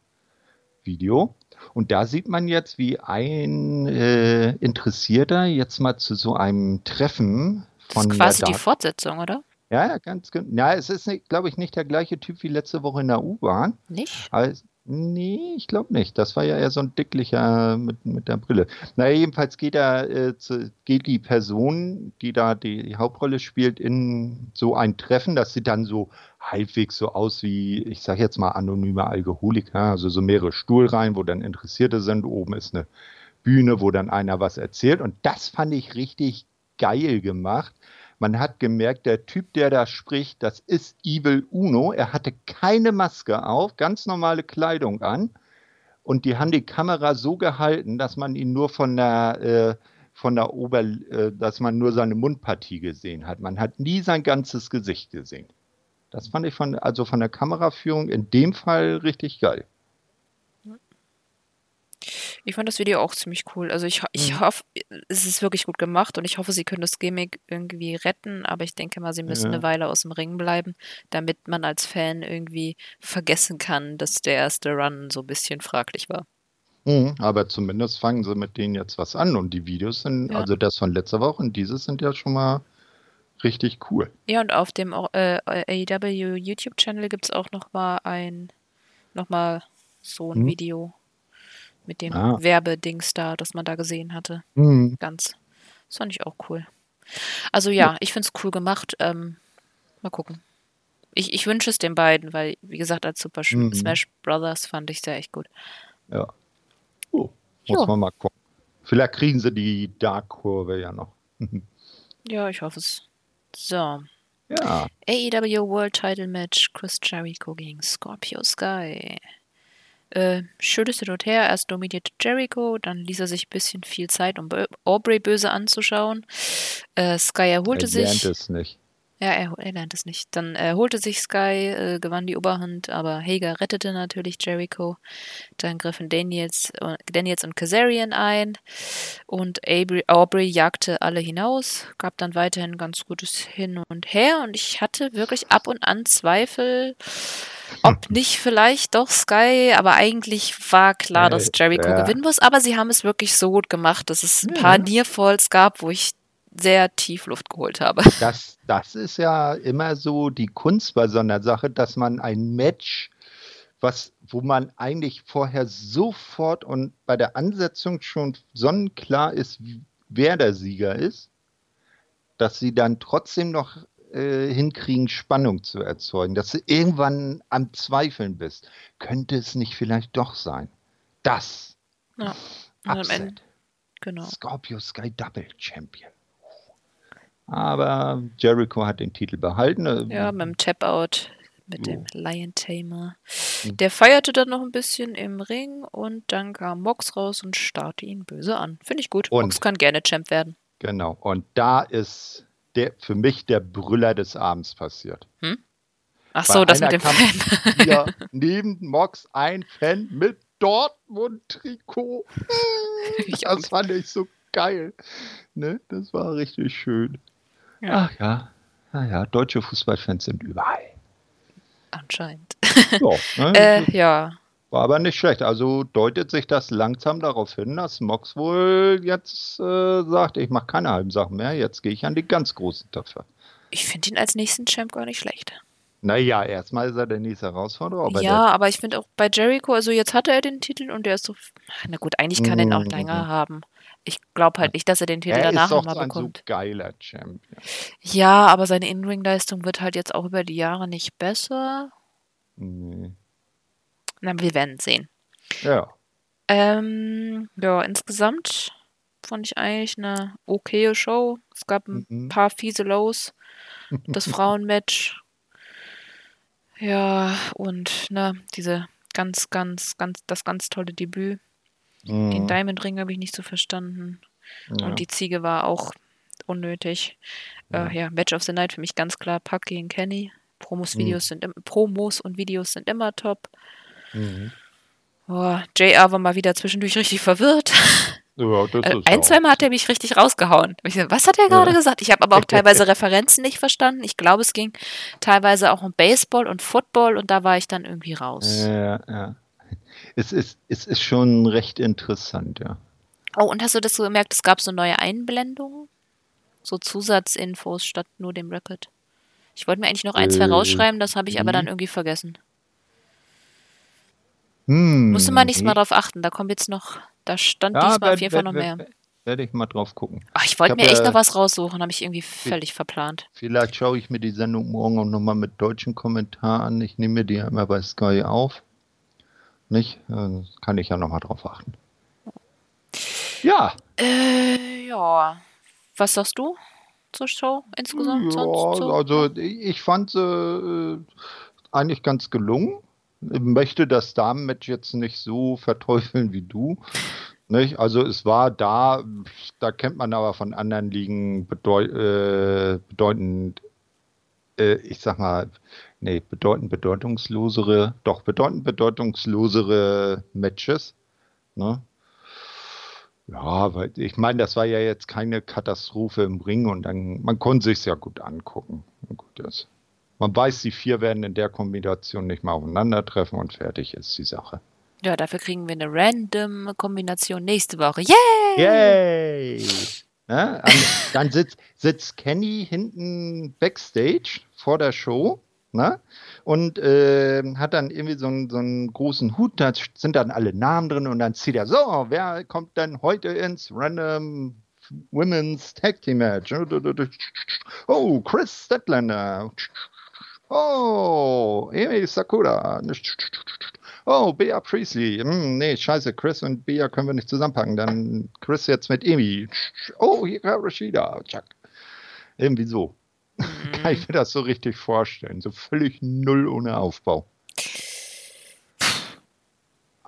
Video. Und da sieht man jetzt, wie ein äh, Interessierter jetzt mal zu so einem Treffen Das von ist quasi die Fortsetzung, oder? ja, ja, ganz genau. Ja, es ist, glaube ich, nicht der gleiche Typ wie letzte Woche in der U-Bahn. Nicht? Also, nee, ich glaube nicht. Das war ja eher so ein dicklicher mit, mit der Brille. Naja, jedenfalls geht er, äh, zu, geht die Person, die da die, die Hauptrolle spielt, in so ein Treffen. Das sieht dann so halbwegs so aus wie, ich sage jetzt mal, anonyme Alkoholiker. Also so mehrere Stuhlreihen, wo dann Interessierte sind. Oben ist eine Bühne, wo dann einer was erzählt. Und das fand ich richtig geil gemacht. Man hat gemerkt, der Typ, der da spricht, das ist Evil Uno. Er hatte keine Maske auf, ganz normale Kleidung an. Und die haben die Kamera so gehalten, dass man ihn nur von der, äh, von der Ober, äh, dass man nur seine Mundpartie gesehen hat. Man hat nie sein ganzes Gesicht gesehen. Das fand ich von, also von der Kameraführung in dem Fall richtig geil. Ich fand das Video auch ziemlich cool. Also ich, ich Mhm. hoffe, es ist wirklich gut gemacht und ich hoffe, sie können das Gimmick irgendwie retten, aber ich denke mal, sie müssen Ja. eine Weile aus dem Ring bleiben, damit man als Fan irgendwie vergessen kann, dass der erste Run so ein bisschen fraglich war. Mhm. Aber zumindest fangen sie mit denen jetzt was an. Und die Videos sind, Ja. also das von letzter Woche und dieses sind ja schon mal richtig cool. Ja, und auf dem äh, AEW YouTube-Channel gibt es auch nochmal ein, nochmal so ein Hm. Video mit dem Ah. Werbedings da, das man da gesehen hatte. Mhm. Ganz. Das fand ich auch cool. Also ja, ich finde es cool gemacht. Ähm, mal gucken. Ich, ich wünsche es den beiden, weil, wie gesagt, als Super Mhm. Smash Brothers fand ich sehr echt gut. Ja. Oh, muss Jo. man mal gucken. Vielleicht kriegen sie die Dark-Kurve ja noch. Ja, ich hoffe es. So. Ja, AEW World Title Match Chris Jericho gegen Scorpio Sky. Äh, schönes Hin und Her. Erst dominierte Jericho, dann ließ er sich ein bisschen viel Zeit, um Aubrey böse anzuschauen. Äh, Sky erholte er sich. es nicht. Ja, er, er lernt es nicht. Dann erholte sich Sky, äh, gewann die Oberhand, aber Hager rettete natürlich Jericho. Dann griffen Daniels, äh, Daniels und Kazarian ein und Aubrey, Aubrey jagte alle hinaus, gab dann weiterhin ganz gutes Hin und Her und ich hatte wirklich ab und an Zweifel, ob nicht vielleicht doch Sky, aber eigentlich war klar, dass Äh, Jericho ja. gewinnen muss, aber sie haben es wirklich so gut gemacht, dass es ein Ja. paar Nearfalls gab, wo ich sehr tief Luft geholt habe. Das, das ist ja immer so die Kunst bei so einer Sache, dass man ein Match, was, wo man eigentlich vorher sofort und bei der Ansetzung schon sonnenklar ist, wer der Sieger ist, dass sie dann trotzdem noch äh, hinkriegen, Spannung zu erzeugen, dass du irgendwann am Zweifeln bist. Könnte es nicht vielleicht doch sein? Das. Ja. Upset. genau. Scorpio Sky Double Champion. Aber Jericho hat den Titel behalten. Äh, Ja, mit dem Tap-Out, mit dem Lion Tamer. Mhm. Der feierte dann noch ein bisschen im Ring und dann kam Mox raus und starrte ihn böse an. Finde ich gut. Und- Mox kann gerne Champ werden. Genau. Und da ist der, für mich der Brüller des Abends passiert. Ach Bei so, das mit dem Fan. Hier neben Mox ein Fan mit Dortmund-Trikot. Das fand ich so geil. Ne? Das war richtig schön. Ja. Ach ja. Naja, deutsche Fußballfans sind überall. Anscheinend. Ja, ne? Äh, ja. War aber nicht schlecht. Also deutet sich das langsam darauf hin, dass Mox wohl jetzt äh, sagt, ich mache keine halben Sachen mehr, jetzt gehe ich an die ganz großen Töpfe. Ich finde ihn als nächsten Champ gar nicht schlecht. Naja, erstmal ist er der nächste Herausforderer. Aber ja, aber ich finde auch bei Jericho, also jetzt hatte er den Titel und der ist so. Na gut, eigentlich kann er ihn auch Mhm. länger haben. Ich glaube halt nicht, dass er den Titel er danach nochmal ein bekommt. so geiler Champion. Ja, aber seine In-Ring-Leistung wird halt jetzt auch über die Jahre nicht besser. Nee. Na, wir werden sehen. Ja, Ähm, ja, insgesamt fand ich eigentlich eine okaye Show. Es gab ein Mhm. paar fiese Lows. Das Frauenmatch. Ja, und ne, diese ganz, ganz, ganz, das ganz tolle Debüt. Den Mhm. Diamond Ring habe ich nicht so verstanden. ja. Und die Ziege war auch unnötig. Ja. Äh, ja, Match of the Night für mich ganz klar Puck gegen Kenny. Promos, Mhm. Videos sind im, Promos und Videos sind immer top. Mhm. Oh, JR war mal wieder zwischendurch richtig verwirrt. ja, Äh, ein, zweimal hat er mich richtig rausgehauen. So, was hat er gerade Ja. gesagt? Ich habe aber auch teilweise Referenzen nicht verstanden. Ich glaube, es ging teilweise auch um Baseball und Football und da war ich dann irgendwie raus. Ja, ja. Es ist, es ist schon recht interessant, ja. Oh, und hast du das so gemerkt, es gab so neue Einblendungen? So Zusatzinfos statt nur dem Record. Ich wollte mir eigentlich noch ein, zwei Äh, rausschreiben, das habe ich aber mhm. dann irgendwie vergessen. Hm, Musste man nächstes Mal drauf achten. Da kommt jetzt noch, da stand Ja, diesmal auf werd- jeden Fall werd- noch mehr. werd- Werde ich mal drauf gucken. Ach, ich wollte mir echt ja- noch was raussuchen, habe ich irgendwie völlig verplant. Vielleicht schaue ich mir die Sendung morgen auch nochmal mit deutschen Kommentar an. Ich nehme die ja immer bei Sky auf. Nicht? Äh, Kann ich ja nochmal drauf achten. Ja, Äh, ja. Was sagst du zur Show insgesamt? ja also ich fand sie äh, eigentlich ganz gelungen. Ich möchte das Damenmatch jetzt nicht so verteufeln wie du. Nicht? Also es war da, da kennt man aber von anderen Ligen bedeu äh, bedeutend, äh, ich sag mal, nee, bedeutend bedeutungslosere, doch bedeutend bedeutungslosere Matches. Ne? Ja, weil ich meine, das war ja jetzt keine Katastrophe im Ring und dann, man konnte sich ja gut angucken. Gut ist. Man weiß, die vier werden in der Kombination nicht mal aufeinandertreffen und fertig ist die Sache. Ja, dafür kriegen wir eine random Kombination nächste Woche. Yay! Yay! Ne? An- Dann sitzt, sitzt Kenny hinten backstage vor der Show ne? und äh, hat dann irgendwie so einen, so einen großen Hut, da sind dann alle Namen drin und dann zieht er so, wer kommt denn heute ins Random Women's Tag Team Match. Oh, Chris Statlander. Oh, Emi Sakura. Oh, Bea Priestley. Hm, nee, scheiße, Chris und Bea können wir nicht zusammenpacken. Dann Chris jetzt mit Emi. Oh, Hikaru Rashida. Chuck. Irgendwie so. Mhm. Kann ich mir das so richtig vorstellen. So völlig null ohne Aufbau.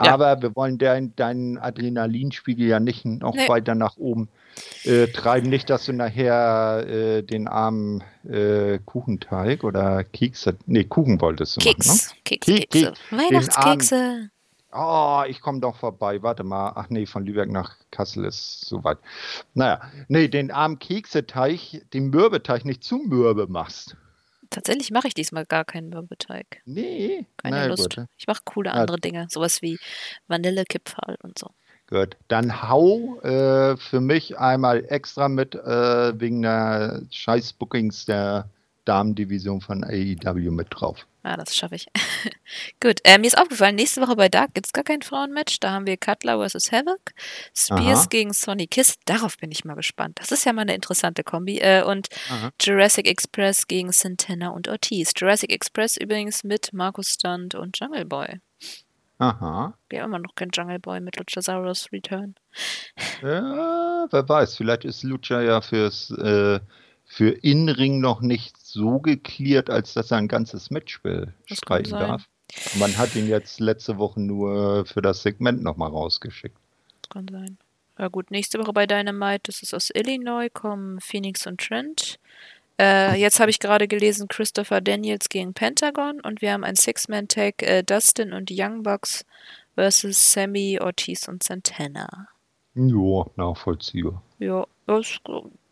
Ja. Aber wir wollen deinen dein Adrenalinspiegel ja nicht noch nee. weiter nach oben äh, treiben. Nicht, dass du nachher äh, den armen äh, Kuchenteig oder Kekse, nee, Kuchen wolltest du Keks. machen, ne? Keks, Keks, Kekse. Weihnachtskekse. Oh, ich komme doch vorbei. Warte mal. Ach nee, von Lübeck nach Kassel ist so weit. Naja, nee, den armen Kekseteig, den Mürbeteig nicht zu Mürbe machst. Tatsächlich mache ich diesmal gar keinen Mürbeteig. Nee. Keine Na, Lust. Gut. Ich mache coole andere ja. Dinge, sowas wie Vanillekipferl und so. Gut, dann hau äh, für mich einmal extra mit äh, wegen der Scheiß-Bookings der Damendivision von AEW mit drauf. Ja, das schaffe ich. Gut, äh, mir ist aufgefallen, nächste Woche bei Dark gibt es gar kein Frauenmatch. Da haben wir Cutler vs. Havoc, Spears Aha. gegen Sonny Kiss. Darauf bin ich mal gespannt. Das ist ja mal eine interessante Kombi. Äh, und Aha. Jurassic Express gegen Santana und Ortiz. Jurassic Express übrigens mit Markus Stunt und Jungle Boy. Aha. Wir haben immer noch kein Jungle Boy mit Luchasaurus Return. Ja, wer weiß, vielleicht ist Lucha ja fürs äh, für In-Ring noch nicht so geklärt, als dass er ein ganzes Match bestreiten darf. Man hat ihn jetzt letzte Woche nur für das Segment nochmal rausgeschickt. Das kann sein. Ja gut, nächste Woche bei Dynamite, das ist aus Illinois, kommen Phoenix und Trent. Äh, jetzt habe ich gerade gelesen, Christopher Daniels gegen Pentagon und wir haben ein Six-Man-Tag, äh, Dustin und Young Bucks versus Sammy, Ortiz und Santana. Ja, nachvollziehbar. Ja, das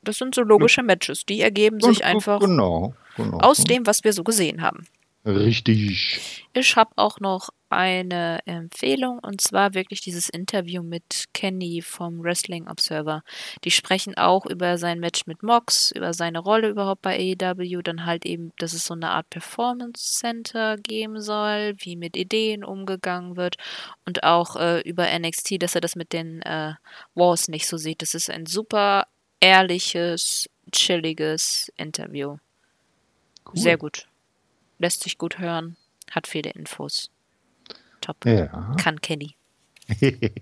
das sind so logische Matches, die ergeben sich einfach genau, genau. aus dem, was wir so gesehen haben. Richtig. Ich habe auch noch eine Empfehlung und zwar wirklich dieses Interview mit Kenny vom Wrestling Observer. Die sprechen auch über sein Match mit Mox, über seine Rolle überhaupt bei AEW, dann halt eben, dass es so eine Art Performance Center geben soll, wie mit Ideen umgegangen wird und auch äh, über NXT, dass er das mit den äh, Wars nicht so sieht. Das ist ein super ehrliches, chilliges Interview. Cool. Sehr gut. Lässt sich gut hören, hat viele Infos. Top. Ja. Kann Kenny.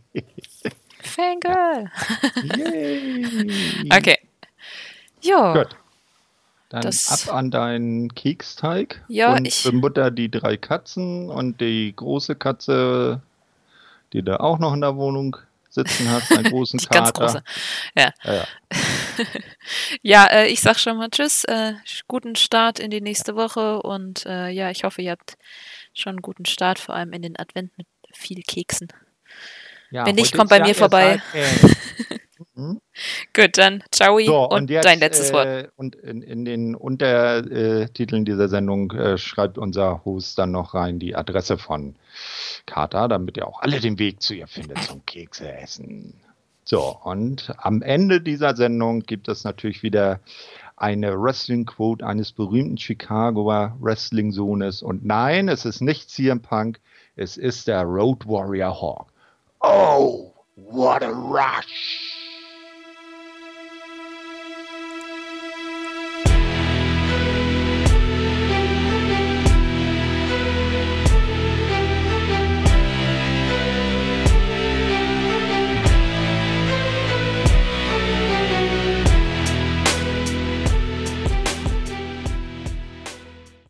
Fangirl. okay. Ja. Gut. Dann das, ab an deinen Keksteig. Ja, und ich. Bemutter die drei Katzen und die große Katze, die da auch noch in der Wohnung sitzen hast, einen großen Die Kater. ganz große. Ja. Ja, ja. ja, äh, ich sag schon mal Tschüss, äh, guten Start in die nächste Woche und äh, ja, ich hoffe, ihr habt schon einen guten Start, vor allem in den Advent mit viel Keksen. Ja, Wenn nicht, kommt bei mir vorbei. halt, äh, mhm. Gut, dann ciao So, und, und jetzt, dein letztes Wort. äh, Und in, in den Untertiteln dieser Sendung äh, schreibt unser Host dann noch rein die Adresse von Kata, damit ihr auch alle den Weg zu ihr findet zum Kekse essen. So, und am Ende dieser Sendung gibt es natürlich wieder eine Wrestling-Quote eines berühmten Chicagoer Wrestling-Sohnes. Und nein, es ist nicht CM Punk, es ist der Road Warrior Hawk. Oh, what a rush!